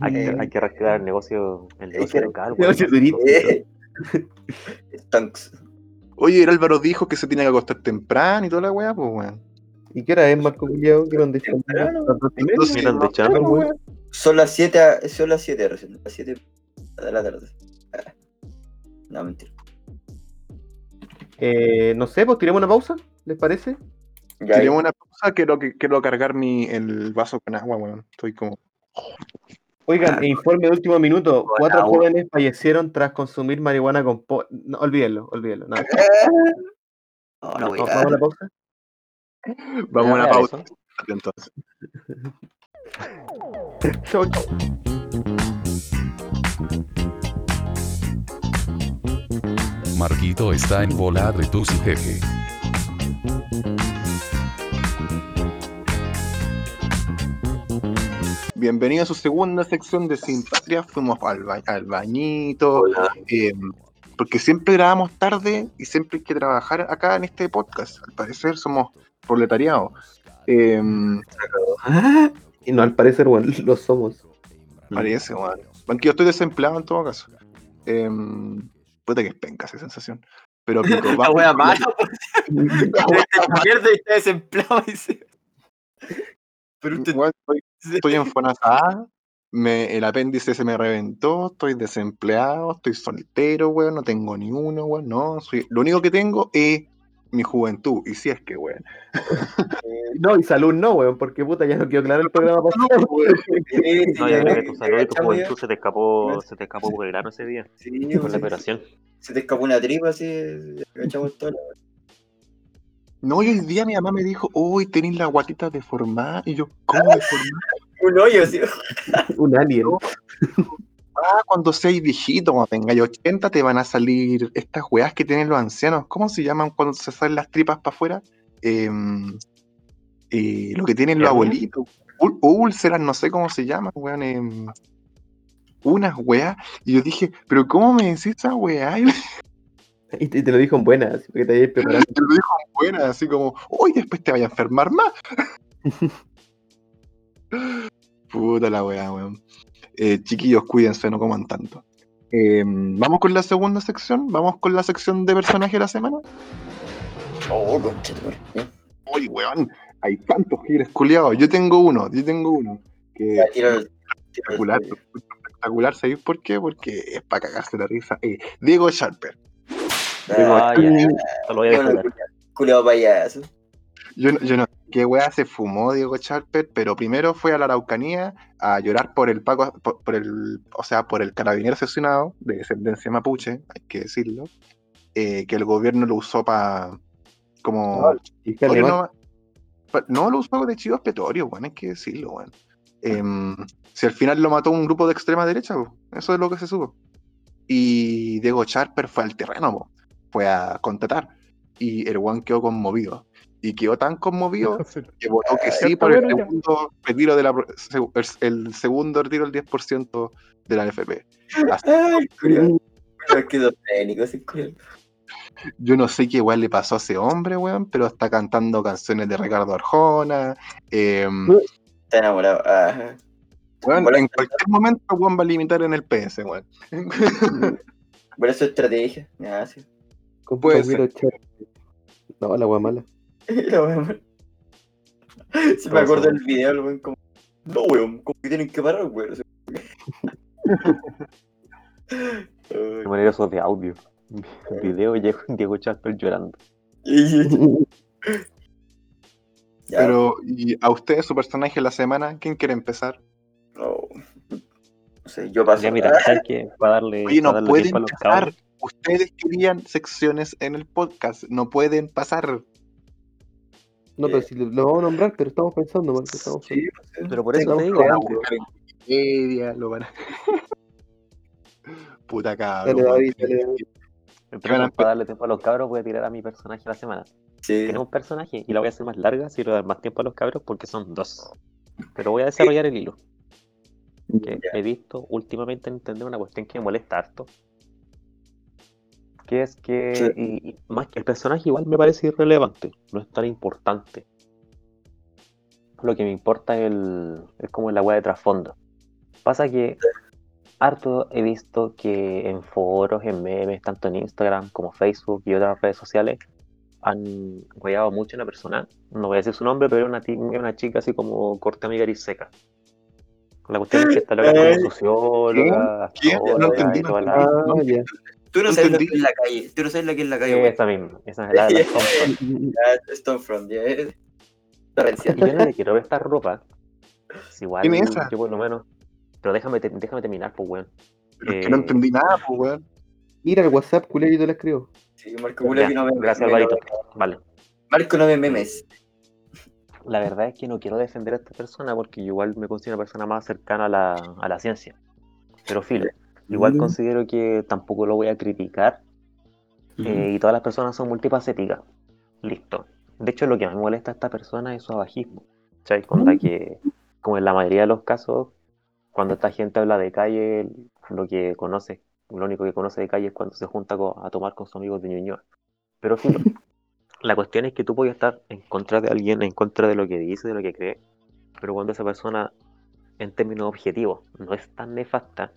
Hay, que, Eh. hay que reactivar el negocio, el negocio que- local. turístico. Eh, Stunks. Oye, el Álvaro dijo que se tiene que acostar temprano y toda la weá, pues weón. ¿Y qué hora es, Marco Guilleo? ¿Qué Miran de weón. Son las 7, son las 7 recién, las 7 de la tarde. Ah. No, mentira. Eh, no sé, pues tiremos una pausa, ¿les parece? Ya, Tiremos una pausa, quiero, cargar mi, el vaso con agua, weón. Estoy como. Oigan, Ah, informe de último minuto. Cuatro agua. jóvenes fallecieron tras consumir marihuana con po... No, olvídenlo, olvídenlo. No, no, voy a- vamos a la pausa. Vamos a una pausa. Entonces. chau, chau. Marquito está en bola de tus jeje. Bienvenido a su segunda sección de Sin Patria. Fuimos al, al bañito. Eh, porque siempre grabamos tarde y siempre hay que trabajar acá en este podcast. Al parecer somos proletariados. Eh, Y no, al parecer, bueno, lo somos. parece, weón. Aunque yo estoy desempleado en todo caso. Eh, puta que es penca esa sensación. Pero pico, La wea mala, y está desempleado. Dice. Pero usted. Weón, estoy, estoy en me, el apéndice se me reventó, estoy desempleado, estoy soltero, weón, no tengo ni uno, weón, no, soy, lo único que tengo es mi juventud, y si es que, weón. No, y salud no, weón, porque puta, ya no quedó claro el programa pasado. No, yo creo que tu salud y tu ¿cachai, juventud se te escapó, se te escapó por el grano ese día, Sí, con la operación. se te escapó una tripa así. Cachamos todo. No, y hoy día mi mamá me dijo, uy, tenéis la guatita deformada, y yo, ¿cómo deformada? Un hoyo, así. Un alien. Ah, cuando seas viejito, cuando tengáis 80, te van a salir estas weas que tienen los ancianos, ¿cómo se llaman cuando se salen las tripas para afuera? Em, eh, lo que tienen los abuelitos, Ú- úlceras, no sé cómo se llaman, weón. em, unas weas. Y yo dije, ¿pero cómo me decís esa wea? Y te, y te lo dijo en buenas, porque te habías preparado. me lo dijo en buena, así como, uy, después te vaya a enfermar más. Puta la wea, weón. Eh, chiquillos, cuídense, no coman tanto. Em, Vamos con la segunda sección, vamos con la sección de personaje de la semana. Oh, conchetumare. Uy, weón, hay tantos giles culiados. Yo tengo uno, yo tengo uno. Que Ya, el- espectacular, espectacular, ¿sabéis por qué? Porque es para cagarse la risa. Eh, Diego Sharper. Ah, ya, te lo voy a payaso. Yo, no- yo no sé qué weá se fumó Diego Sharper, pero primero fue a la Araucanía a llorar por el Paco, por, por el, o sea, por el carabinero asesinado de descendencia mapuche, hay que decirlo, eh, que el gobierno lo usó para como Y que Oye, además- no, no lo usó de chivo expiatorio, weón, hay que decirlo, weón. Em, si al final lo mató un grupo de extrema derecha, po, eso es lo que se supo. Y Diego Sharper fue al terreno, po, fue a contratar. Y el weón quedó conmovido. Y quedó tan conmovido que votó que sí por el bueno segundo retiro de la el, el segundo retiro del 10% de la NFP. Yo no sé qué weón le pasó a ese hombre, weón, pero está cantando canciones de Ricardo Arjona. em, Está enamorado. Ajá. Weón, Bueno, en cualquier momento Juan va a limitar en el PS, weón. Por eso estrategia. Ya, sí. puede Paulito Char- No, la wea mala. La. Si me acuerdo del video, el weón como. No, weón, como que tienen que parar, weón. De manera esos de audio. Video Diego, Diego Chasper llorando. Pero, ¿y a ustedes su personaje de la semana? ¿Quién quiere empezar? no. No sé, yo paso. Ya mira, ¿sabes qué? Para darle, Oye, no para darle pueden cabros. Ustedes querían secciones en el podcast, no pueden pasar. No, pero si lo, vamos a nombrar, pero estamos pensando, que estamos Sí, Pero por eso te digo, Lo van a Antes. buscar en Wikipedia, lo van a... Puta cabrón. Dale. David, dale, David. entonces, para darle tiempo a los cabros, voy a tirar a mi personaje de la semana. sí. Un personaje y la voy a hacer más larga, si le dar más tiempo a los cabros, porque son dos. Pero voy a desarrollar el hilo. Que he visto últimamente entender una cuestión que me molesta harto. Que es que Sí. y- y más que el personaje igual me parece irrelevante, no es tan importante. Lo que me importa es, el, es como la weá de trasfondo. Pasa que harto he visto que en foros, en memes, tanto en Instagram como Facebook y otras redes sociales, han guayado mucho a una persona, no voy a decir su nombre, pero es una, una chica así como corte amiga y seca. La cuestión es que está loca Ay. como socióloga, ¿Quién? No entendí, no toda la- entendí. Tú no No sabes lo que es la calle. Tú no sabes lo que es la calle. Esa misma, esa es la, la Stonefront, ya es. Torrencial. Y yo no le quiero prestar ropa. Es igual, ¿Quién es esa? yo por lo menos. Pero déjame, te- déjame terminar, pues, weón. Pero es que no Eh, entendí nada, pues, weón. Mira el WhatsApp, culero, y te lo escribo. Sí, Marco que no me gracias, Alvarito. Vale. Marco no me memes. La verdad es que no quiero defender a esta persona porque yo igual me considero una persona más cercana a la, a la ciencia. Pero filo, igual Mm. considero que tampoco lo voy a criticar eh, y todas las personas son multifacéticas. Listo. De hecho, lo que me molesta a esta persona es su abajismo. ¿Cachai? Con la que, como en la mayoría de los casos, cuando esta gente habla de calle, lo que conoce, lo único que conoce de calle es cuando se junta a tomar con sus amigos de Ñuñoa. Pero filo, la cuestión es que tú puedes estar en contra de alguien, en contra de lo que dice, de lo que cree, pero cuando esa persona, en términos objetivos, no es tan nefasta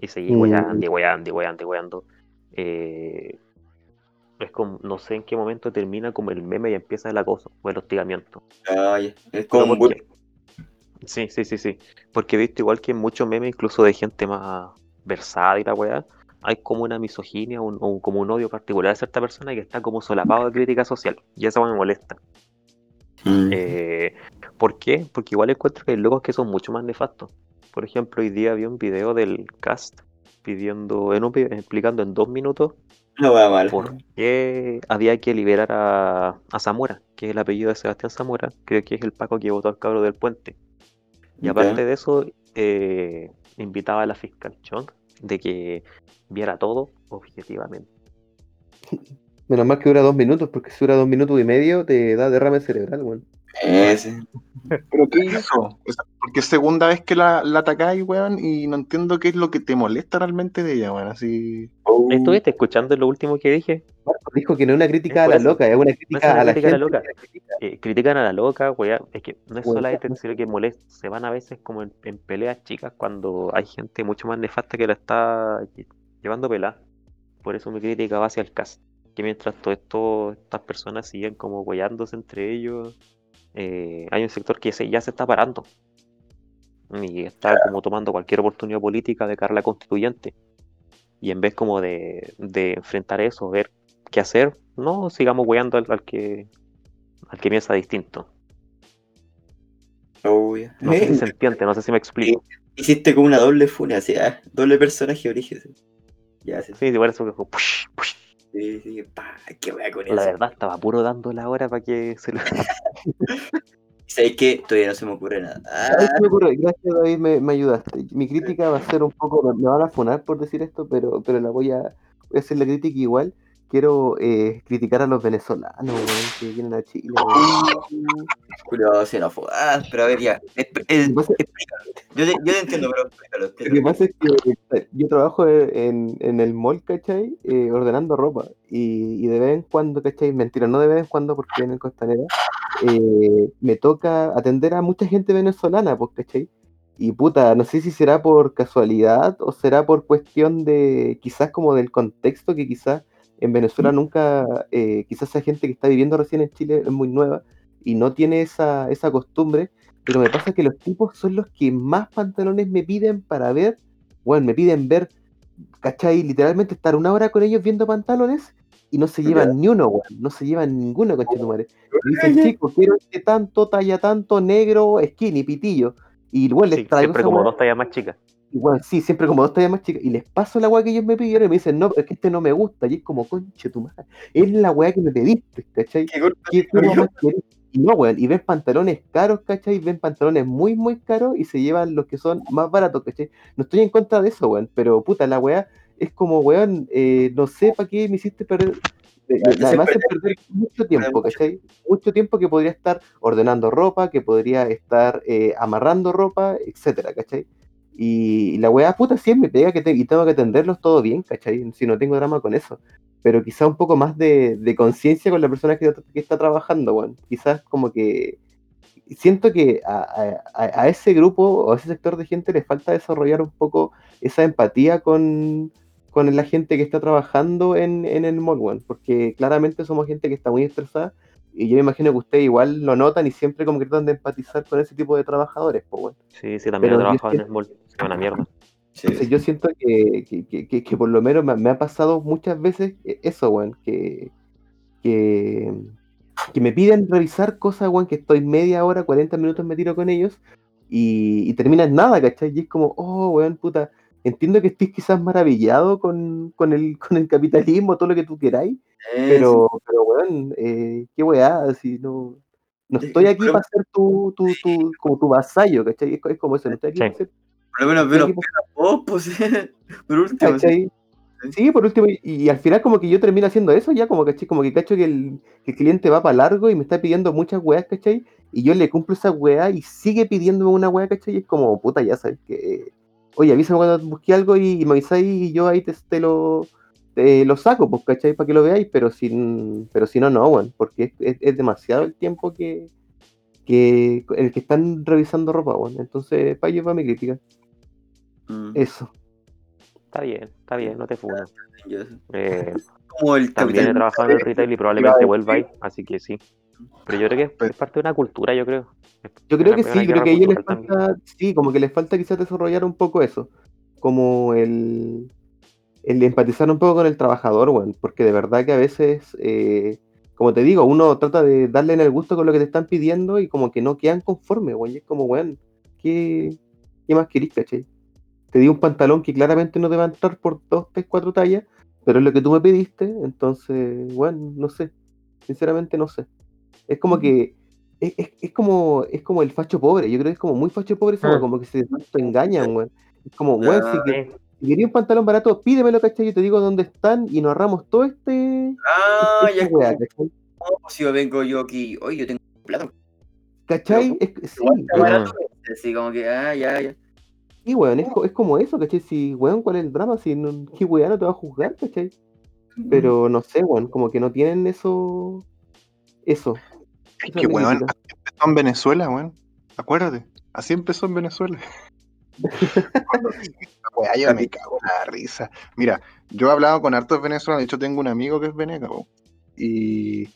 y sigue Mm. weyando, y weyando, y weyando, y eh, es como, no sé en qué momento termina como el meme y empieza el acoso o el hostigamiento. Ya. Es como un ¿por buen- qué? Sí, sí, sí, sí. Porque he visto igual que en muchos memes, incluso de gente más versada y la weá, hay como una misoginia un- o un- como un odio particular a cierta persona que está como solapado de crítica social. Y eso me molesta. Mm. Eh, ¿Por qué? Porque igual encuentro que hay locos que son mucho más nefastos. Por ejemplo, hoy día vi un video del cast pidiendo, en un video explicando en dos minutos No va mal. por qué había que liberar a, a Zamora, que es el apellido de Sebastián Zamora, creo que es el Paco que votó al cabro del puente. Y Ya. aparte de eso, eh, invitaba a la fiscal Chong de que viera todo objetivamente. Menos mal que dura dos minutos, porque si dura dos minutos y medio te da derrame cerebral, weón. Ese. ¿Pero qué hizo? O sea, porque es segunda vez que la, la atacáis, weón, y no entiendo qué es lo que te molesta realmente de ella, weón. Así. Oh. ¿Estuviste escuchando lo último que dije? Marco dijo que no es una crítica a la loca, es una No es crítica una a la a gente. la loca. critica. Eh, critican a la loca, weá. Es que no es solamente ya. decir que molesta, se van a veces como en, en peleas chicas cuando hay gente mucho más nefasta que la está lle- llevando pelada. Por eso mi crítica va hacia el cast. Que mientras todo esto, estas personas siguen como huellándose entre ellos, eh, hay un sector que se- ya se está parando. Y está como tomando cualquier oportunidad política de cara a la constituyente. Y en vez como de, de enfrentar eso, ver qué hacer, no sigamos hueando al, al que al que piensa distinto. No sé si se entiende, no sé si me explico. Hiciste como una doble así, ah, doble personaje origen. Ya, sí, Sí, igual eso que. Sí, sí, pa, qué wea con eso. La verdad estaba puro dando la hora para que se lo... ¿Sabes qué? Todavía no se me ocurre nada. Ah, me ocurre, Gracias, David, me, me ayudaste. Mi crítica va a ser un poco, me, me van a funar por decir esto, pero, pero la voy a, voy a hacer la crítica igual. Quiero eh, criticar a los venezolanos, weón, que vienen a Chile. enojó. Ah, pero a ver, ya. Explícalo. Yo te, yo te entiendo, pero explícalo. Lo que pasa es que eh, yo trabajo en, en el mall, ¿cachai? Eh, ordenando ropa. Y, y de vez en cuando, ¿cachai? Mentira, no de vez en cuando porque en Costanera. eh, me toca atender a mucha gente venezolana, pues, ¿cachai? Y puta, no sé si será por casualidad o será por cuestión de quizás como del contexto que quizás en Venezuela nunca, eh, quizás esa gente que está viviendo recién en Chile es muy nueva y no tiene esa, esa costumbre, pero me pasa que los tipos son los que más pantalones me piden para ver, bueno, me piden ver, ¿cachai? Literalmente estar una hora con ellos viendo pantalones y no se llevan ni uno, weón, no se llevan ninguno, conchetumare. Y dicen, chicos, quiero este tanto, talla tanto, negro, skinny, pitillo. Y bueno, les Sí, traigo siempre como dos tallas más chicas. Igual, sí, siempre como dos tallas más chicas. Y les paso la weá que ellos me pidieron y me dicen, no, es que este no me gusta. Y es como, conche tu madre. Es la weá que me pediste, ¿cachai? ¿Qué. Y no, weón. Y ven pantalones caros, ¿cachai? Ven pantalones muy, muy caros y se llevan los que son más baratos, ¿cachai? No estoy en contra de eso, weón. Pero puta, la weá es como, weón, eh, no sé para qué me hiciste perder. eh, hace hace perder- mucho tiempo. ¿cachai? Mucho tiempo que podría estar ordenando ropa, que podría estar eh, amarrando ropa, etcétera, ¿cachai? Y, y la weá, puta, sí es mi pega que te- y tengo que atenderlos todo bien, ¿cachai? Si no tengo drama con eso. Pero quizá un poco más de, de conciencia con la persona que, que está trabajando, weón. Quizás como que siento que a, a- a- ese grupo o a ese sector de gente le falta desarrollar un poco esa empatía con, con la gente que está trabajando en, en el mall, porque claramente somos gente que está muy estresada y yo me imagino que ustedes igual lo notan y siempre como que tratan de empatizar con ese tipo de trabajadores, pues, weón. Sí, sí, también he trabajado en siento- el mall. Se van a mierda. Sí, Entonces, yo siento que, que- que- que- que por lo menos me, me ha pasado muchas veces e- eso, weón, que, que, que me piden revisar cosas, weón, que estoy media hora, 40 minutos me tiro con ellos y, y termina en nada, ¿cachai? Y es como, oh, weón, puta, entiendo que estés quizás maravillado con, con, el, con el capitalismo, todo lo que tú queráis, Eh, pero, pero weón, eh, qué weá, así, no... No Sí, estoy aquí pero- para ser tu, tu, tu, como tu vasallo, ¿cachai? Es, es como eso, no estoy aquí Sí. para ser Por lo menos pena vos, pues. Por último, sí. ¿cachai? Sí, por último, y, y al final como que yo termino haciendo eso ya, como ¿cachai? Como que cacho que el, que el cliente va para largo y me está pidiendo muchas weas, ¿cachai? Y yo le cumplo esa wea y sigue pidiéndome una wea, ¿cachai? Y es como, puta, ya sabes que... Oye, avísame cuando busque algo y, y me avisáis y yo ahí te, te lo te lo saco, pues, ¿cachai? Para que lo veáis, pero si, pero si no, no, weón, porque es, es- es demasiado el tiempo que, que el que están revisando ropa, weón. Entonces, para ello va mi crítica. Mm, Eso. Está bien, está bien, no te yo- Eh, Como el también he trabajado en el retail y probablemente vuelva ahí, así que sí. Pero yo creo que es, parte de una cultura, yo creo. Yo creo que sí, creo que a ellos les también. falta, sí, como que les falta quizás desarrollar un poco eso, como el, el empatizar un poco con el trabajador, weón, porque de verdad que a veces, eh, como te digo, uno trata de darle en el gusto con lo que te están pidiendo y como que no quedan conformes, weón, y es como, weón, ¿qué, qué más querís, cachai? Te di un pantalón que claramente no te va a entrar por dos, tres, cuatro tallas, pero es lo que tú me pediste, entonces, bueno, no sé, sinceramente no sé. Es como que es, es- es como es como el facho pobre, yo creo que es como muy facho pobre, esa Ah. como que se engañan, weón. Es como, weón, si, Ah, que- si querías un pantalón barato, pídemelo, ¿cachai? Yo te digo dónde están y nos ahorramos todo este... Ah, esta ya es weá, como, oh, si yo vengo yo aquí, oye, yo tengo plata. ¿Cachai? Es que- sí, weón, barato, Así como que, ah, ya, ya. sí, weón, es, es como eso, ¿cachai? Si, weón, ¿cuál es el drama? Si no, qué weá no te va a juzgar, ¿cachai? Pero no sé, weón, como que no tienen eso... Eso. Es que, weón, así empezó en Venezuela, weón. Acuérdate. Así empezó en Venezuela. Weá, yo me cago en la risa. Mira, yo he hablado con hartos venezolanos, de hecho tengo un amigo que es veneca, po. y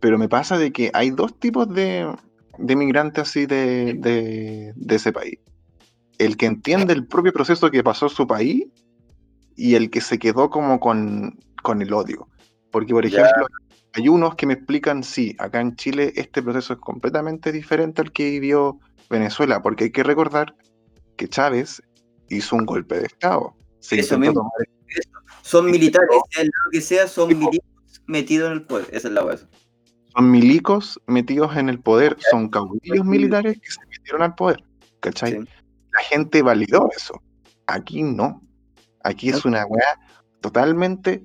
pero me pasa de que hay dos tipos de, de migrantes así de, de, de ese país. El que entiende el propio proceso que pasó su país y el que se quedó como con, con el odio. Porque, por ejemplo, hay unos que me explican, sí, acá en Chile este proceso es completamente diferente al que vivió Venezuela, porque hay que recordar que Chávez hizo un golpe de Estado. Se Eso mismo. tomar- Son militares, sea lo que sea, son militares metidos en el poder. Esa es la weá. son milicos metidos en el poder, son caudillos militares que se metieron al poder. ¿Cachai? Sí. La gente validó eso. Aquí no. Aquí es una weá totalmente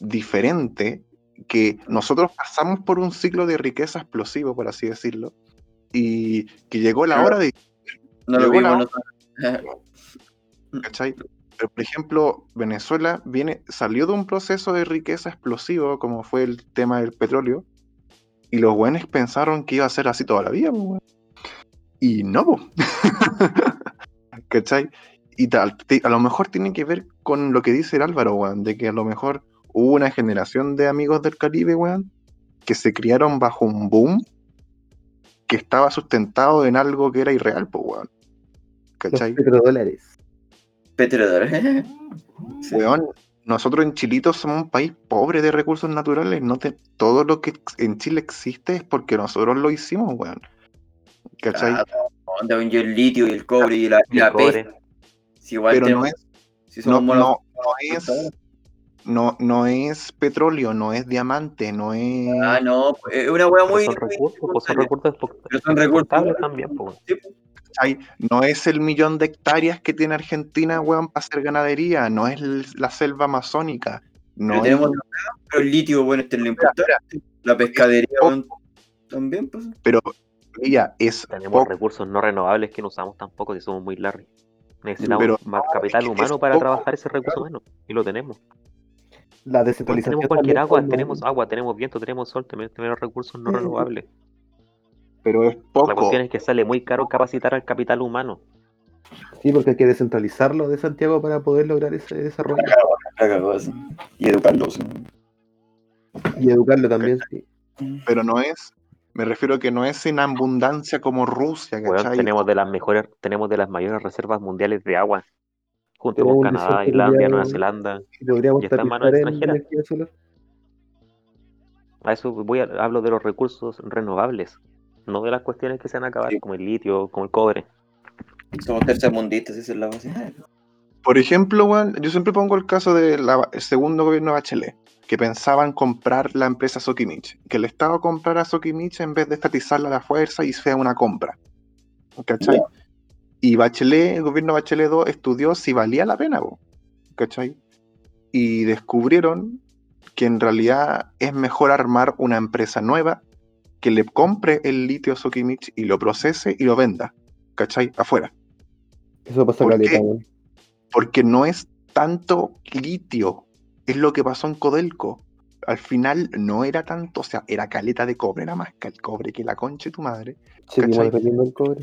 diferente que nosotros pasamos por un ciclo de riqueza explosivo, por así decirlo, y que llegó la hora de No lo Llegó vimos nosotros. ¿cachai? Pero, por ejemplo, Venezuela viene, salió de un proceso de riqueza explosivo, como fue el tema del petróleo, y los buenos pensaron que iba a ser así toda la vida, weón. Y no, po. ¿cachai? Y tal, a lo mejor tiene que ver con lo que dice el Álvaro, weón, de que a lo mejor hubo una generación de amigos del Caribe, weón, que se criaron bajo un boom que estaba sustentado en algo que era irreal, pues, weón. Los ¿Cachai? petrodólares. Petrodólares. Sí. Weón, nosotros en Chilito somos un país pobre de recursos naturales. No te- todo lo que en Chile existe es porque nosotros lo hicimos, weón. ¿Cachai? Ah, ¿Dónde vendió el litio y el cobre y la, y la? Si igual Pero no es, si no, somos monos- no, no es, no, no es petróleo, no es diamante, no es. Ah, no, es una weá Pero muy. son recursos, pues son recursos Pero son recursos también, pues. Sí, pues. No es el millón de hectáreas que tiene Argentina, weón, para hacer ganadería, no es la selva amazónica, Pero no es. tenemos pero el litio, bueno, este es lo importante. La pescadería, poco. weón, también, pues. Pero, ella es Tenemos poco, recursos no renovables que no usamos tampoco, que somos muy largos. Necesitamos Pero- más capital es que humano es para poco, trabajar ese recurso humano. Y lo tenemos. La Bueno, descentralización. tenemos cualquier agua, como- tenemos agua, tenemos viento, tenemos sol, tenemos recursos no renovables. pero es La poco. cuestión es que sale muy caro capacitar al capital humano. Sí, porque hay que descentralizarlo de Santiago para poder lograr ese desarrollo. La. Y educarlos. Y educarlo también, sí. pero no es, me refiero que no es en abundancia como Rusia, ¿cachai? tenemos de las mejores, tenemos de las mayores reservas mundiales de agua. Junto con Canadá, Islandia. Nueva Zelanda. Y está en energía solar. A eso voy a, hablo de los recursos renovables, no de las cuestiones que se van a acabar, Sí. como el litio, como el cobre. Somos tercermundistas, esa es la base. Por ejemplo, weón, yo siempre pongo el caso del segundo gobierno de Bachelet, que pensaban comprar la empresa Sokimich, que el Estado comprara Sokimich en vez de estatizarla a la fuerza y sea una compra. ¿Cachai? Y Bachelet, el gobierno Bachelet 2 estudió si valía la pena, po, ¿cachai? y descubrieron que en realidad es mejor armar una empresa nueva que le compre el litio a Sokimich y lo procese y lo venda, ¿cachai? Afuera. Eso pasa ¿Por qué? Porque no es tanto litio, es lo que pasó en Codelco. Al final no era tanto, o sea, era caleta de cobre, era más que el cobre que la concha de tu madre, dependiendo del cobre.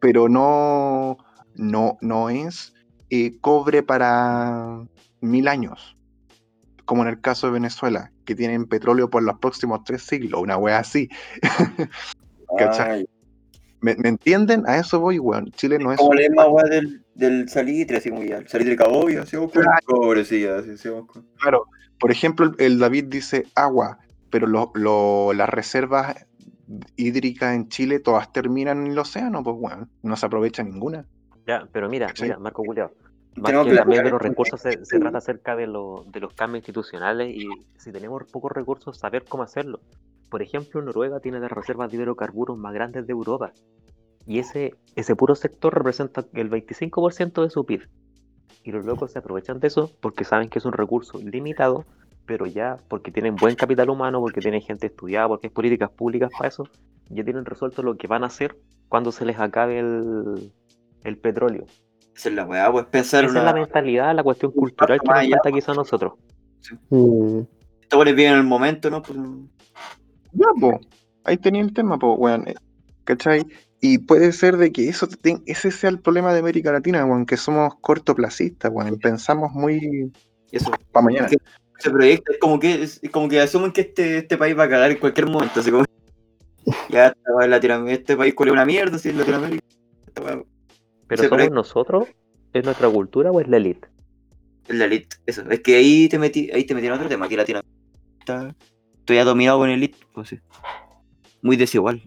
Pero no, no, no es eh, cobre para mil años, como en el caso de Venezuela, que tienen petróleo por los próximos tres siglos, una wea así. ¿Me, me entienden? A eso voy, weón. Chile no es... como la misma weá del, del salitre, así como ya. El salitre y así con Claro. cobre, sí, así. Claro, por ejemplo, el, el David dice agua, pero lo- lo- las reservas hídricas en Chile todas terminan en el océano, pues bueno, no se aprovecha ninguna. Ya, pero mira, ¿Cachai? mira, Marco Culeado. Más que también de los recursos se, trata acerca de, lo- de los cambios institucionales y si tenemos pocos recursos, saber cómo hacerlo. Por ejemplo, Noruega tiene las reservas de hidrocarburos más grandes de Europa y ese, ese puro sector representa el 25% de su PIB. Y los locos se aprovechan de eso porque saben que es un recurso limitado, pero ya porque tienen buen capital humano, porque tienen gente estudiada, porque hay políticas públicas para eso, ya tienen resuelto lo que van a hacer cuando se les acabe el, el petróleo. Esa es la weá, pues pensar Esa una. es la mentalidad, la cuestión cultural que nos falta quizá a nosotros. Mm. Esto bien en el momento, ¿no? Pues, Ya, po, ahí tenía el tema, pues, weón, eh, ¿cachai? Y puede ser de que eso te- ese sea el problema de América Latina, weón, que somos cortoplacistas, weón, pensamos muy eso. para mañana. Ese proyecto es como que, es como que asumen que este, este país va a cagar en cualquier momento. Así como. Ya, Latinoamérica, este país cuál una mierda, si es Latinoamérica. Pero ¿somos nosotros? ¿Es nuestra cultura o es la elite? es la elite. Eso. Es que ahí te metí, ahí te metí en otro tema, que Latinoamérica está, estoy ya dominado con el elite, pues sí. Muy desigual.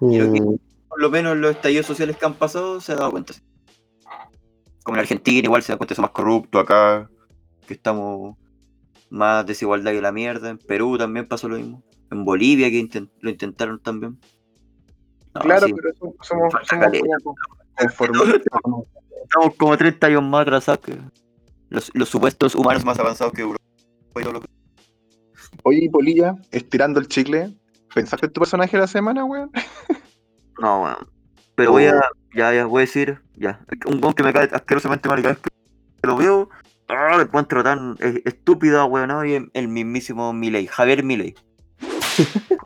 Creo que- Mm. por lo menos los estallidos sociales que han pasado se ha dado cuenta. Como en Argentina igual se da cuenta que somos más corruptos acá, que estamos más desigualdad que la mierda. En Perú también pasó lo mismo. En Bolivia que lo intentaron también. No, Claro, sí, pero so- somos. Estamos como 30 años más atrasados que los, los supuestos humanos más avanzados que Europa. Oye, Polilla, estirando el chicle, ¿pensaste en tu personaje de la semana, weón? No, weón. Pero voy a. Ya, ya, voy a decir. Ya. Un weón que me cae asquerosamente mal y cada vez que lo veo. Lo encuentro tan eh, estúpido, weón. Y el, el mismísimo Milei, Javier Milei.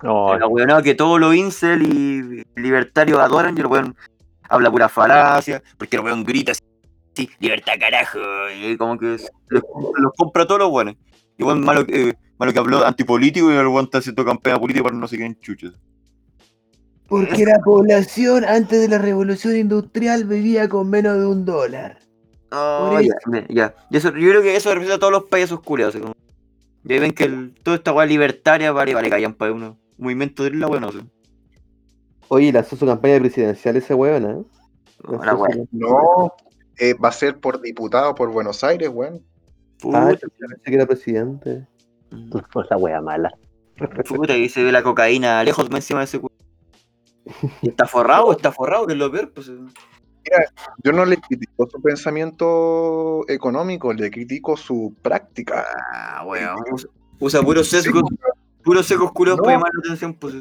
No, El weón que todos los incel y libertarios adoran. Y el weón habla pura falacia. Porque el weón grita así. sí, libertad carajo. Y como que los, los compra todos los buenos. Igual malo, que- malo que habló antipolítico y el weón está haciendo campaña política para no sé quién chuches. Porque la población antes de la revolución industrial vivía con menos de un dólar. Oh, ya, me- ya. Y eso- yo creo que eso representa a todos los payasos culiados. así como- Y ahí ven que el, toda esta weá libertaria vale, vale, callan para uno. Movimiento de la weá, no sé. Oye, lanzó su campaña presidencial ese weón, ¿eh? No, la weá. No, eh, va a ser por diputado por Buenos Aires, weón. Ah, Puta, yo pensé que era presidente. por la wea mala. puta, y se ve la cocaína lejos más encima de ese culo. Está forrado, está forrado, que es lo peor. Pues, eh. Yo no le critico su pensamiento económico, le critico su práctica. ah, weón. Usa, puros sesgos, puros sesgos culiados No. para llamar la atención. Pues,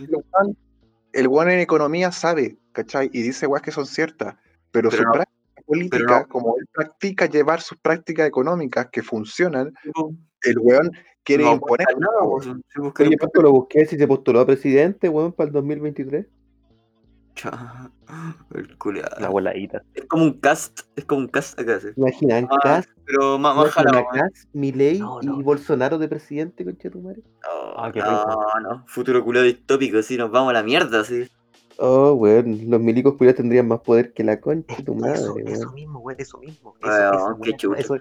El weón en economía sabe, ¿cachai? Y dice weas que son ciertas, pero, Pero su no- práctica política, no. como él practica llevar sus prácticas económicas que funcionan, el weón quiere no imponer. nada, Oye, no- ¿cuánto lo busqué si se postuló a presidente, weón, para el 2023? El culiado. La voladita. Es como un cast, es como un cast acá, sí. Imaginan, Ah, Kass, pero más, más jalado. No, no. y Bolsonaro de presidente, conchetumare. No, Ah, qué no, rico. no, futuro culiado distópico, sí, nos vamos a la mierda, sí. Oh, weón, los milicos culiados tendrían más poder que la concha de tu madre, Eso, mismo, weón, eso mismo. Eso, Weón, eso, qué weón, chucha. eso-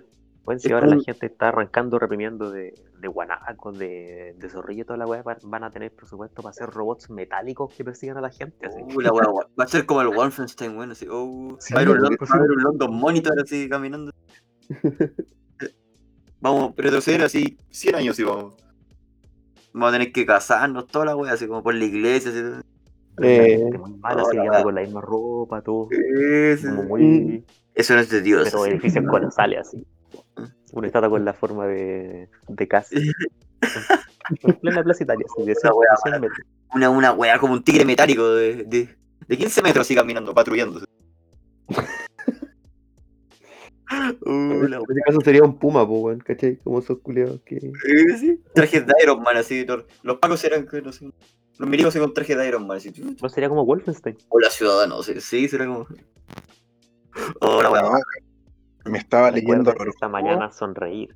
weón, si Es ahora la gente está arrancando, reprimiendo de, de guanacos, de, de zorrillo y toda la weá, van- a tener presupuesto para hacer robots metálicos que persigan a la gente. Así. Uh, la wea, wea. Va a ser como el Wolfenstein, bueno, así. Oh, Sí, va a haber un, London Monitor así caminando. vamos a retroceder así 100 años, sí, vamos. Vamos a tener que casarnos, toda la wea, así como por la iglesia, así. Eh, muy mala, se la llama weá. con la misma ropa, todo. Como muy. Eso no es de Dios. Pero así. edificios colosales así. Una estatua con la forma de, de casa. En plena plaza Italia, Una 100 wea 100 metros. Una, una weá como un tigre metálico de, de, de 15 metros así caminando, patrullándose. Uh, la En ese caso sería un puma, po, weón, ¿cachai? Como esos culiados que. Sí. Trajes de Iron Man, así. Los, los pacos eran, que no sé. Los milicos con trajes de Iron Man, así. No sería como Wolfenstein. Hola, ciudadanos. Sí, sí, será como. Hola, weón. No, me estaba leyendo esta mañana sonreír.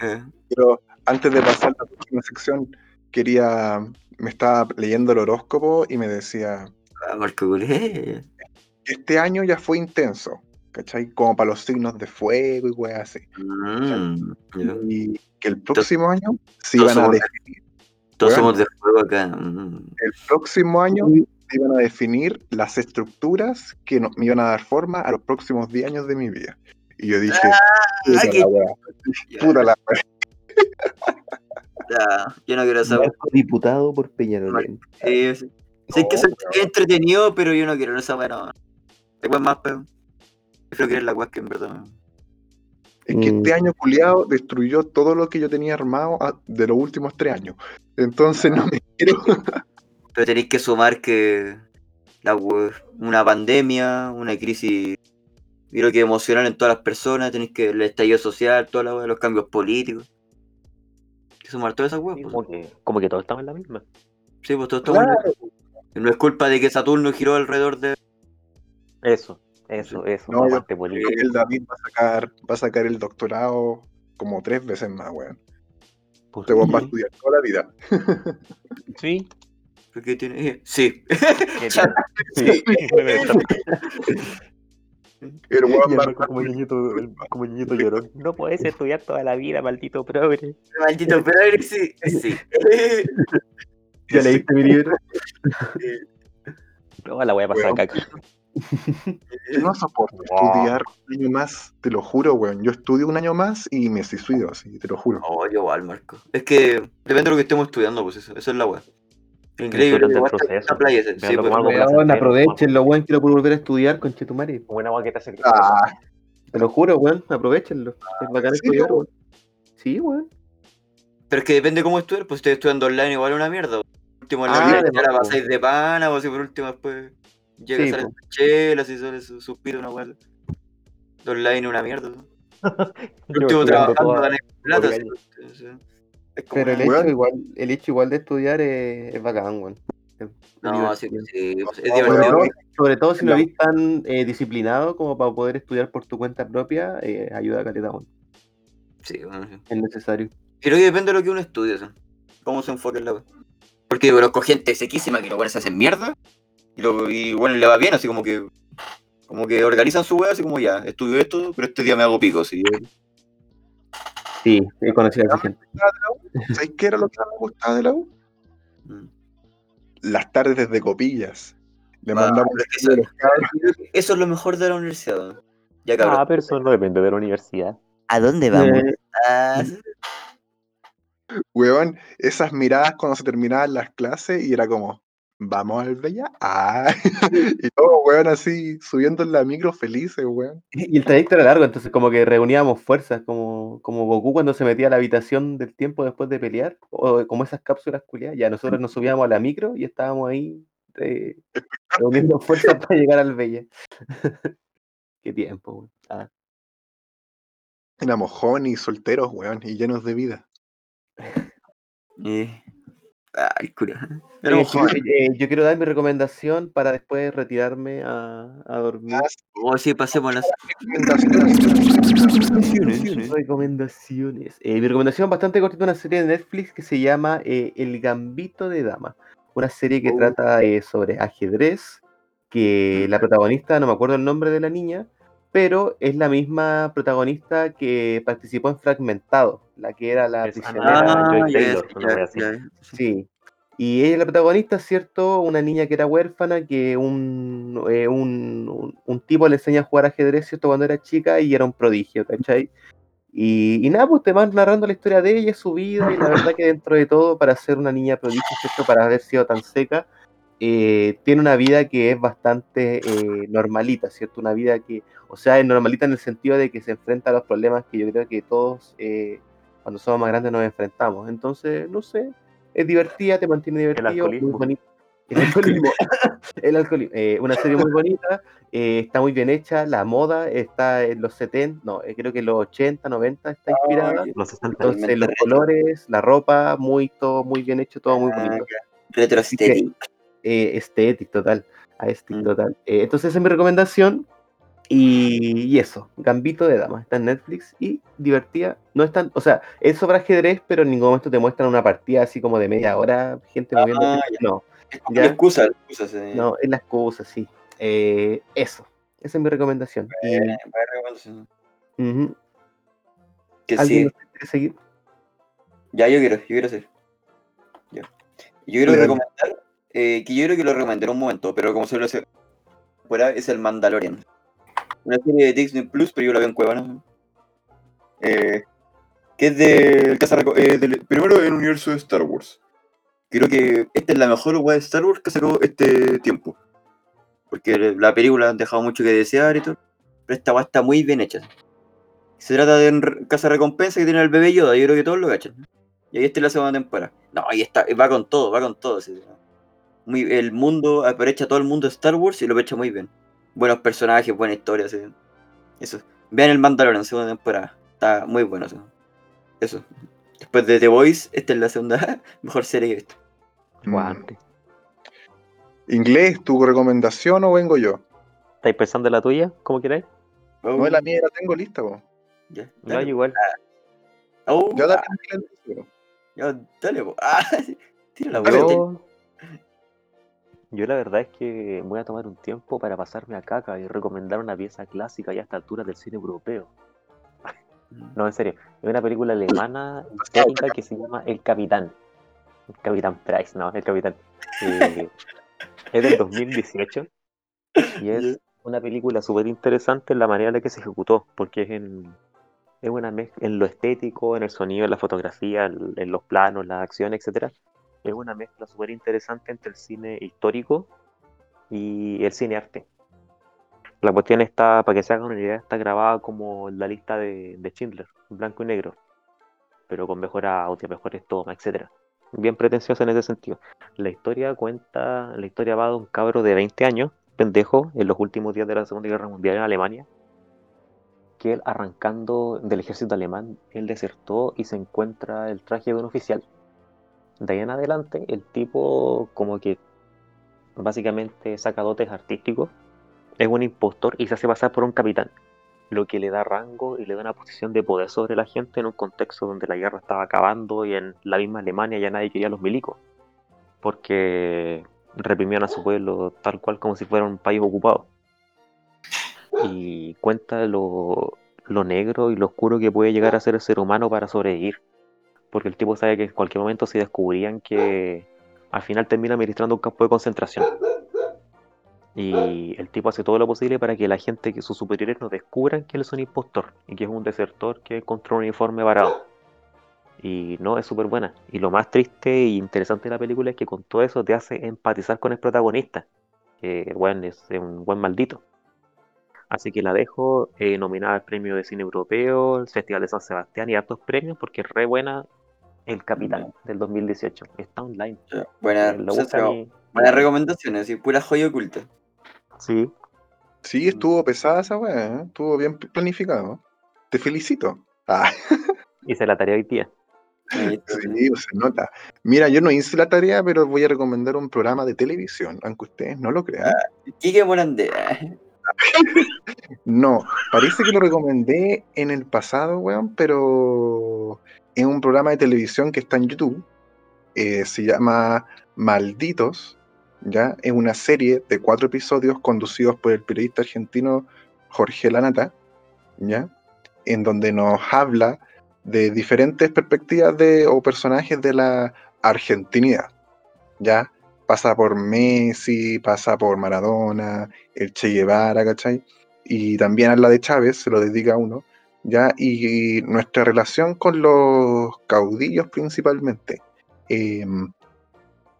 Eh, pero antes de pasar a la próxima sección, quería. Me estaba leyendo el horóscopo y me decía. ah. Este año ya fue intenso, ¿cachai? Como para los signos de fuego y weas así. Mm. Y que el próximo año se iban a definir. Todos somos de fuego acá. mm. El próximo año se iban a definir las estructuras que no- me iban a dar forma a los próximos 10 años de mi vida. Y yo dije, puta qué- la wea, Ya, puta la wea. ya, yo no quiero saber. Marco diputado por Peñarolén. Sí, sí. Sé que No, soy weón. entretenido, pero yo no quiero esa weá, no. Después más, pero. Prefiero querer la weá que en verdad. Es que Mm. este año culiado destruyó todo lo que yo tenía armado a- de los últimos tres años. Entonces no me quiero. Pero tenéis que sumar que la, una pandemia, una crisis, creo que emocional en todas las personas, tenéis que el estallido social, toda la weá, los cambios políticos. Hay que sumar todas esas weas, pues. Como que, como que todos estamos en la misma. Sí, pues todo estamos en- No es culpa de que Saturno giró alrededor de. Eso, eso, eso. No, yo-. El David va a sacar, va a sacar el doctorado como tres veces más, weón. Pues Este weón va a estudiar toda la vida. sí. ¿Qué tiene? Sí. ¿Qué Ya. tiene? Sí. El el va Marco como niñito, el- como niñito llorón. No puedes estudiar toda la vida, maldito progre. Maldito, ver, sí. Sí. ¿Ya leíste mi libro? No, la voy a pasar caca. Yo no soporto estudiar un año más, te lo juro, weón. Yo estudio un año más y me suicido, así, te lo juro. Oh, yo igual, Marco. Es que depende de lo que estemos estudiando, pues eso, eso es la weá. Increíble, igual está- playa ese, sí, pues, weá. Weón, weón puedo volver a estudiar con Chetumare. Buena agua que te hace Ah, Te lo juro, weón, aprovechenlo. Es bacán ¿en estudiar, weón. Sí, weón. Pero es que depende cómo estudiar, pues estoy estudiando online igual es una mierda. Por último, en la Ah, ya la pasáis de pana, o si por último después llega Sí, a salir chelas y sale su suspiro una. De online es una mierda. Por último, trabajando gané plata. Pero el hecho, igual, el hecho igual de estudiar es, es bacán, weón. No, sí, sí, es Sobre divertido. todo, weón. sobre todo si no eres tan eh, disciplinado como para poder estudiar por tu cuenta propia, eh, ayuda a calidad, weón. Sí, bueno, sí. Es necesario. Creo que depende de lo que uno estudie, ¿sí? cómo se enfoque en la web. Porque conozco gente sequísima que los buenos se hacen mierda y, lo, y bueno, le va bien, así como que como que organizan su web, así como ya, estudio esto, pero este día me hago pico, ¿sí? Sí, he conocido a esa gente. ¿Sabes qué era lo que más me gustaba de la U? Mm. Las tardes desde copillas. Le Ah, mandamos pero es que eso, eso es lo mejor de la universidad. Ya cabrón. Ah, pero eso no depende de la universidad. ¿A dónde Eh, Ah, Weón, esas miradas cuando se terminaban las clases y era como, vamos al Bella. Ah, y todo, weón, así subiendo en la micro felices, weón. Y el trayecto era largo, entonces como que reuníamos fuerzas, como, como Goku cuando se metía a la habitación del tiempo después de pelear, o como esas cápsulas culiadas, ya nosotros nos subíamos a la micro y estábamos ahí eh, reuniendo fuerzas para llegar al Bella. Qué tiempo, weón. Ah, Éramos jóvenes y solteros, weón, y llenos de vida. Eh, Ay, cura. eh, eh, yo quiero dar mi recomendación para después retirarme a, a dormir. Oh, sí, pasemos las Recomendaciones. Eh, mi recomendación bastante cortita, una serie de Netflix que se llama eh, El Gambito de Dama. Una serie que Oh. trata sobre ajedrez, que la protagonista, no me acuerdo el nombre de la niña, pero es la misma protagonista que participó en Fragmentado, la que era la Es prisionera. Ah, Joy Taylor, así. Sí. Y ella es la protagonista, ¿cierto? Una niña que era huérfana, que un, eh, un, un- un tipo le enseña a jugar ajedrez, ¿cierto? Cuando era chica y era un prodigio, ¿cachai? Y, y nada, pues te van narrando la historia de ella, su vida, y la verdad que dentro de todo, para ser una niña prodigio, ¿cierto? Para haber sido tan seca, eh, tiene una vida que es bastante eh, normalita, ¿cierto? Una vida que, o sea, es normalita en el sentido de que se enfrenta a los problemas que yo creo que todos eh, cuando somos más grandes nos enfrentamos. Entonces, no sé, es divertida, te mantiene divertido, muy alcoholismo. El alcoholismo. El alcoholismo. Eh, una serie muy bonita, eh, está muy bien hecha, la moda está en los 70, no, eh, creo que en los 80, 90 está inspirada. Ay, Los 60. Entonces, los colores, la ropa, muy, todo muy bien hecho, todo muy Ah, bonito. Retro Así que- aesthetic. Eh, estético total, aesthetic Mm. total. Eh, entonces, esa es mi recomendación. Y, y eso, Gambito de Dama, está en Netflix y divertida. No es tan, o sea, es sobre ajedrez, pero en ningún momento te muestran una partida así como de media hora, gente moviendo. Ah, No, Es como la excusa, no, es la excusa, sí. Eh, eso, esa es mi recomendación. Y, recomendación. ujú, Que ¿Alguien sí. quiere seguir? Ya, yo quiero, yo quiero hacer. Ya. Yo quiero recomendar, eh, que yo creo que lo recomendé en un momento, pero como se lo hace fuera, es el Mandalorian. Una serie de Disney Plus, pero yo la veo en Cueva, ¿no? Eh, que es de eh, del primero en el universo de Star Wars. Creo que esta es la mejor web de Star Wars que sacó este tiempo. Porque la película ha dejado mucho que desear y todo. Pero esta weá está muy bien hecha. Se trata de un casa recompensa que tiene el bebé Yoda, yo creo que todos lo cachan. Y ahí está la segunda temporada. No, ahí está, va con todo, va con todo. sí. Muy, el mundo, aprovecha todo el mundo de Star Wars y lo aprovecha muy bien. Buenos personajes, buena historia, sí. Eso. Vean el Mandalorian, segunda temporada. Está muy bueno, sí. Eso. Después de The Voice, esta es la segunda mejor serie que he visto. Mm. Guante. ¿Inglés, tu recomendación o vengo yo? ¿Estáis pensando en la tuya? ¿Cómo queráis? Oh, No, la mía la tengo lista, po. ya, No, igual. Oh, Ya dale, ah, dale, dale. ya, dale, po. Ah, tira la vuelta. Yo, yo la verdad es que voy a tomar un tiempo para pasarme a caca y recomendar una pieza clásica ya a esta altura del cine europeo. No, en serio. Es una película alemana histórica que se llama El Capitán. El Capitán Price, no, El Capitán. Eh, es del 2018 y es una película súper interesante en la manera en la que se ejecutó, porque es en, es una mezcla en lo estético, en el sonido, en la fotografía, en, en los planos, las acciones, etcétera. Es una mezcla súper interesante entre el cine histórico y el cine arte. La cuestión está, para que se hagan una idea, está grabada como la lista de, de Schindler, blanco y negro, pero con mejor audio, mejores tomas, etcétera. Bien pretenciosa en ese sentido. La historia cuenta, la historia va de un cabro de 20 años, pendejo, en los últimos días de la Segunda Guerra Mundial en Alemania, que él arrancando del ejército alemán, él desertó y se encuentra el traje de un oficial. De ahí en adelante, el tipo como que básicamente saca dotes artísticos, es un impostor y se hace pasar por un capitán, lo que le da rango y le da una posición de poder sobre la gente en un contexto donde la guerra estaba acabando y en la misma Alemania ya nadie quería a los milicos, porque reprimían a su pueblo tal cual como si fuera un país ocupado. Y cuenta lo, lo negro y lo oscuro que puede llegar a ser el ser humano para sobrevivir. Porque el tipo sabe que en cualquier momento si descubrían que al final termina administrando un campo de concentración. Y el tipo hace todo lo posible para que la gente, que sus superiores no descubran que él es un impostor y que es un desertor que encontró un uniforme varado. Y no, es súper buena. Y lo más triste e interesante de la película es que con todo eso te hace empatizar con el protagonista. Que, bueno, es un buen maldito. Así que la dejo eh, nominada al premio de cine europeo, el Festival de San Sebastián y hartos premios porque es re buena El Capitán del 2018. Está online. Buena, Eh, y- buenas recomendaciones, así, pura joya oculta. Sí, Sí, estuvo pesada esa weá, ¿eh? estuvo bien planificado. Te felicito. Ah, hice la tarea hoy día. Sí, se nota. Mira, yo no hice la tarea, pero voy a recomendar un programa de televisión, aunque ustedes no lo crean. Quique Morandé. No, parece que lo recomendé en el pasado, weón, pero es un programa de televisión que está en YouTube. eh, se llama Malditos, ¿ya? Es una serie de cuatro episodios conducidos por el periodista argentino Jorge Lanata, ¿ya? En donde nos habla de diferentes perspectivas de, o personajes de la argentinidad, ¿ya? Pasa por Messi, pasa por Maradona, el Che Guevara, ¿cachai? y también habla de Chávez, se lo dedica a uno, ¿ya? Y, nuestra relación con los caudillos principalmente. Eh,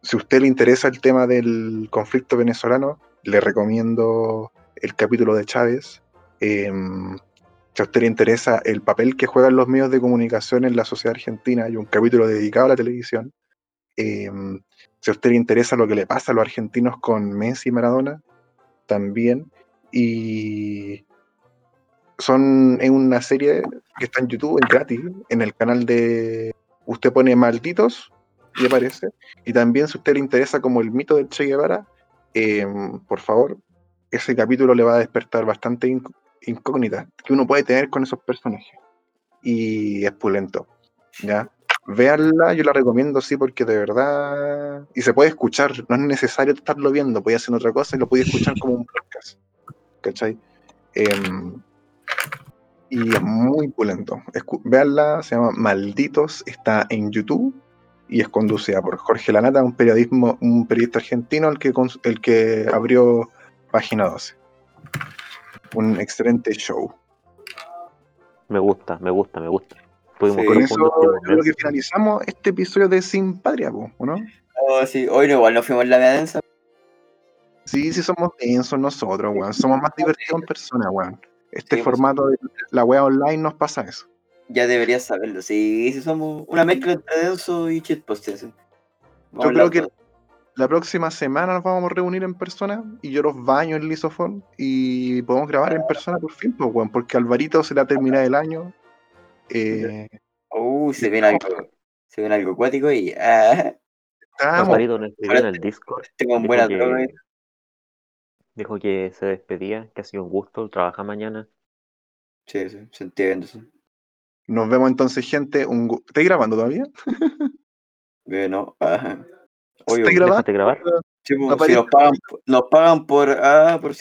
si a usted le interesa el tema del conflicto venezolano, le recomiendo el capítulo de Chávez. Em, si a usted le interesa el papel que juegan los medios de comunicación en la sociedad argentina, hay un capítulo dedicado a la televisión. Em, si a usted le interesa lo que le pasa a los argentinos con Messi y Maradona, también. Y son es una serie que está en YouTube, es gratis, en el canal de. Usted pone malditos y aparece. Y también, si a usted le interesa como el mito del Che Guevara, em, por favor, ese capítulo le va a despertar bastante inc- incógnitas que uno puede tener con esos personajes. Y es pulento. ¿Ya? Véanla, yo la recomiendo, sí, porque de verdad. Y se puede escuchar, no es necesario estarlo viendo, puede hacer otra cosa y lo puede escuchar como un podcast. ¿Cachai? Em, y es muy pulento. Escu- Véanla, se llama Malditos, está en YouTube y es conducida por Jorge Lanata, un periodismo, un periodista argentino el que, el que abrió Página 12. Un excelente show. Me gusta, me gusta, me gusta. Sí. Con eso creo que finalizamos este episodio de Sin Patria, po, ¿o ¿no? Oh, sí. Hoy no, igual no fuimos en la media densa. Sí, sí somos densos nosotros, weón. Somos más divertidos en persona, weón. Este Sí, pues. formato de la wea online nos pasa eso. Ya deberías saberlo. Sí, sí somos una mezcla entre denso y shitpost. Sí. Yo creo que la próxima semana nos vamos a reunir en persona y yo los baño en lisofón y podemos grabar en persona por fin, pues, weón, porque Alvarito se le ha terminado el año. Eh, Uh, se viene algo. Se viene algo acuático y. Ah, estamos- nos escribió en el Discord. tengo Dijo buena que-. Dijo que se despedía, que ha sido un gusto, trabaja mañana. Sí, sí, se entiende eso. nos vemos entonces, gente. Un gu- ¿Estáis grabando todavía? Bueno, ajá. Oye, ¿Estáis grabando? Grabar. sí, pues, no si nos pagan, nos pagan por. Ah, por.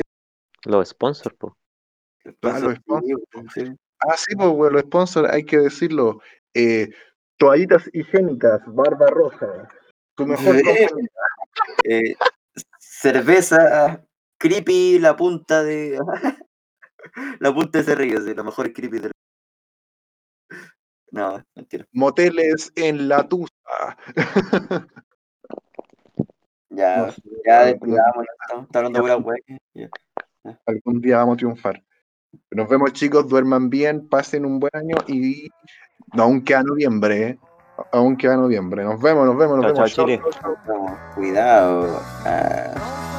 Los sponsors, pues. Claro, los sponsors. Sí. Ah, sí, pues, weón, los sponsors, hay que decirlo. Eh, toallitas higiénicas, barba roja. Tu mejor compañía. Eh, cerveza creepy, la punta de. la punta de ese río, sí, la mejor creepy del. No, mentira. Moteles en la Tusa. Ya, No, ya no, estamos está hablando hueá. Ya. Algún día vamos a triunfar. Nos vemos, chicos. Duerman bien, pasen un buen año y. No, aún queda noviembre, ¿eh? Aún queda noviembre. Nos vemos, nos vemos, nos Chao, vemos. chao, Chile. chao, chao. Cuidado. Ah.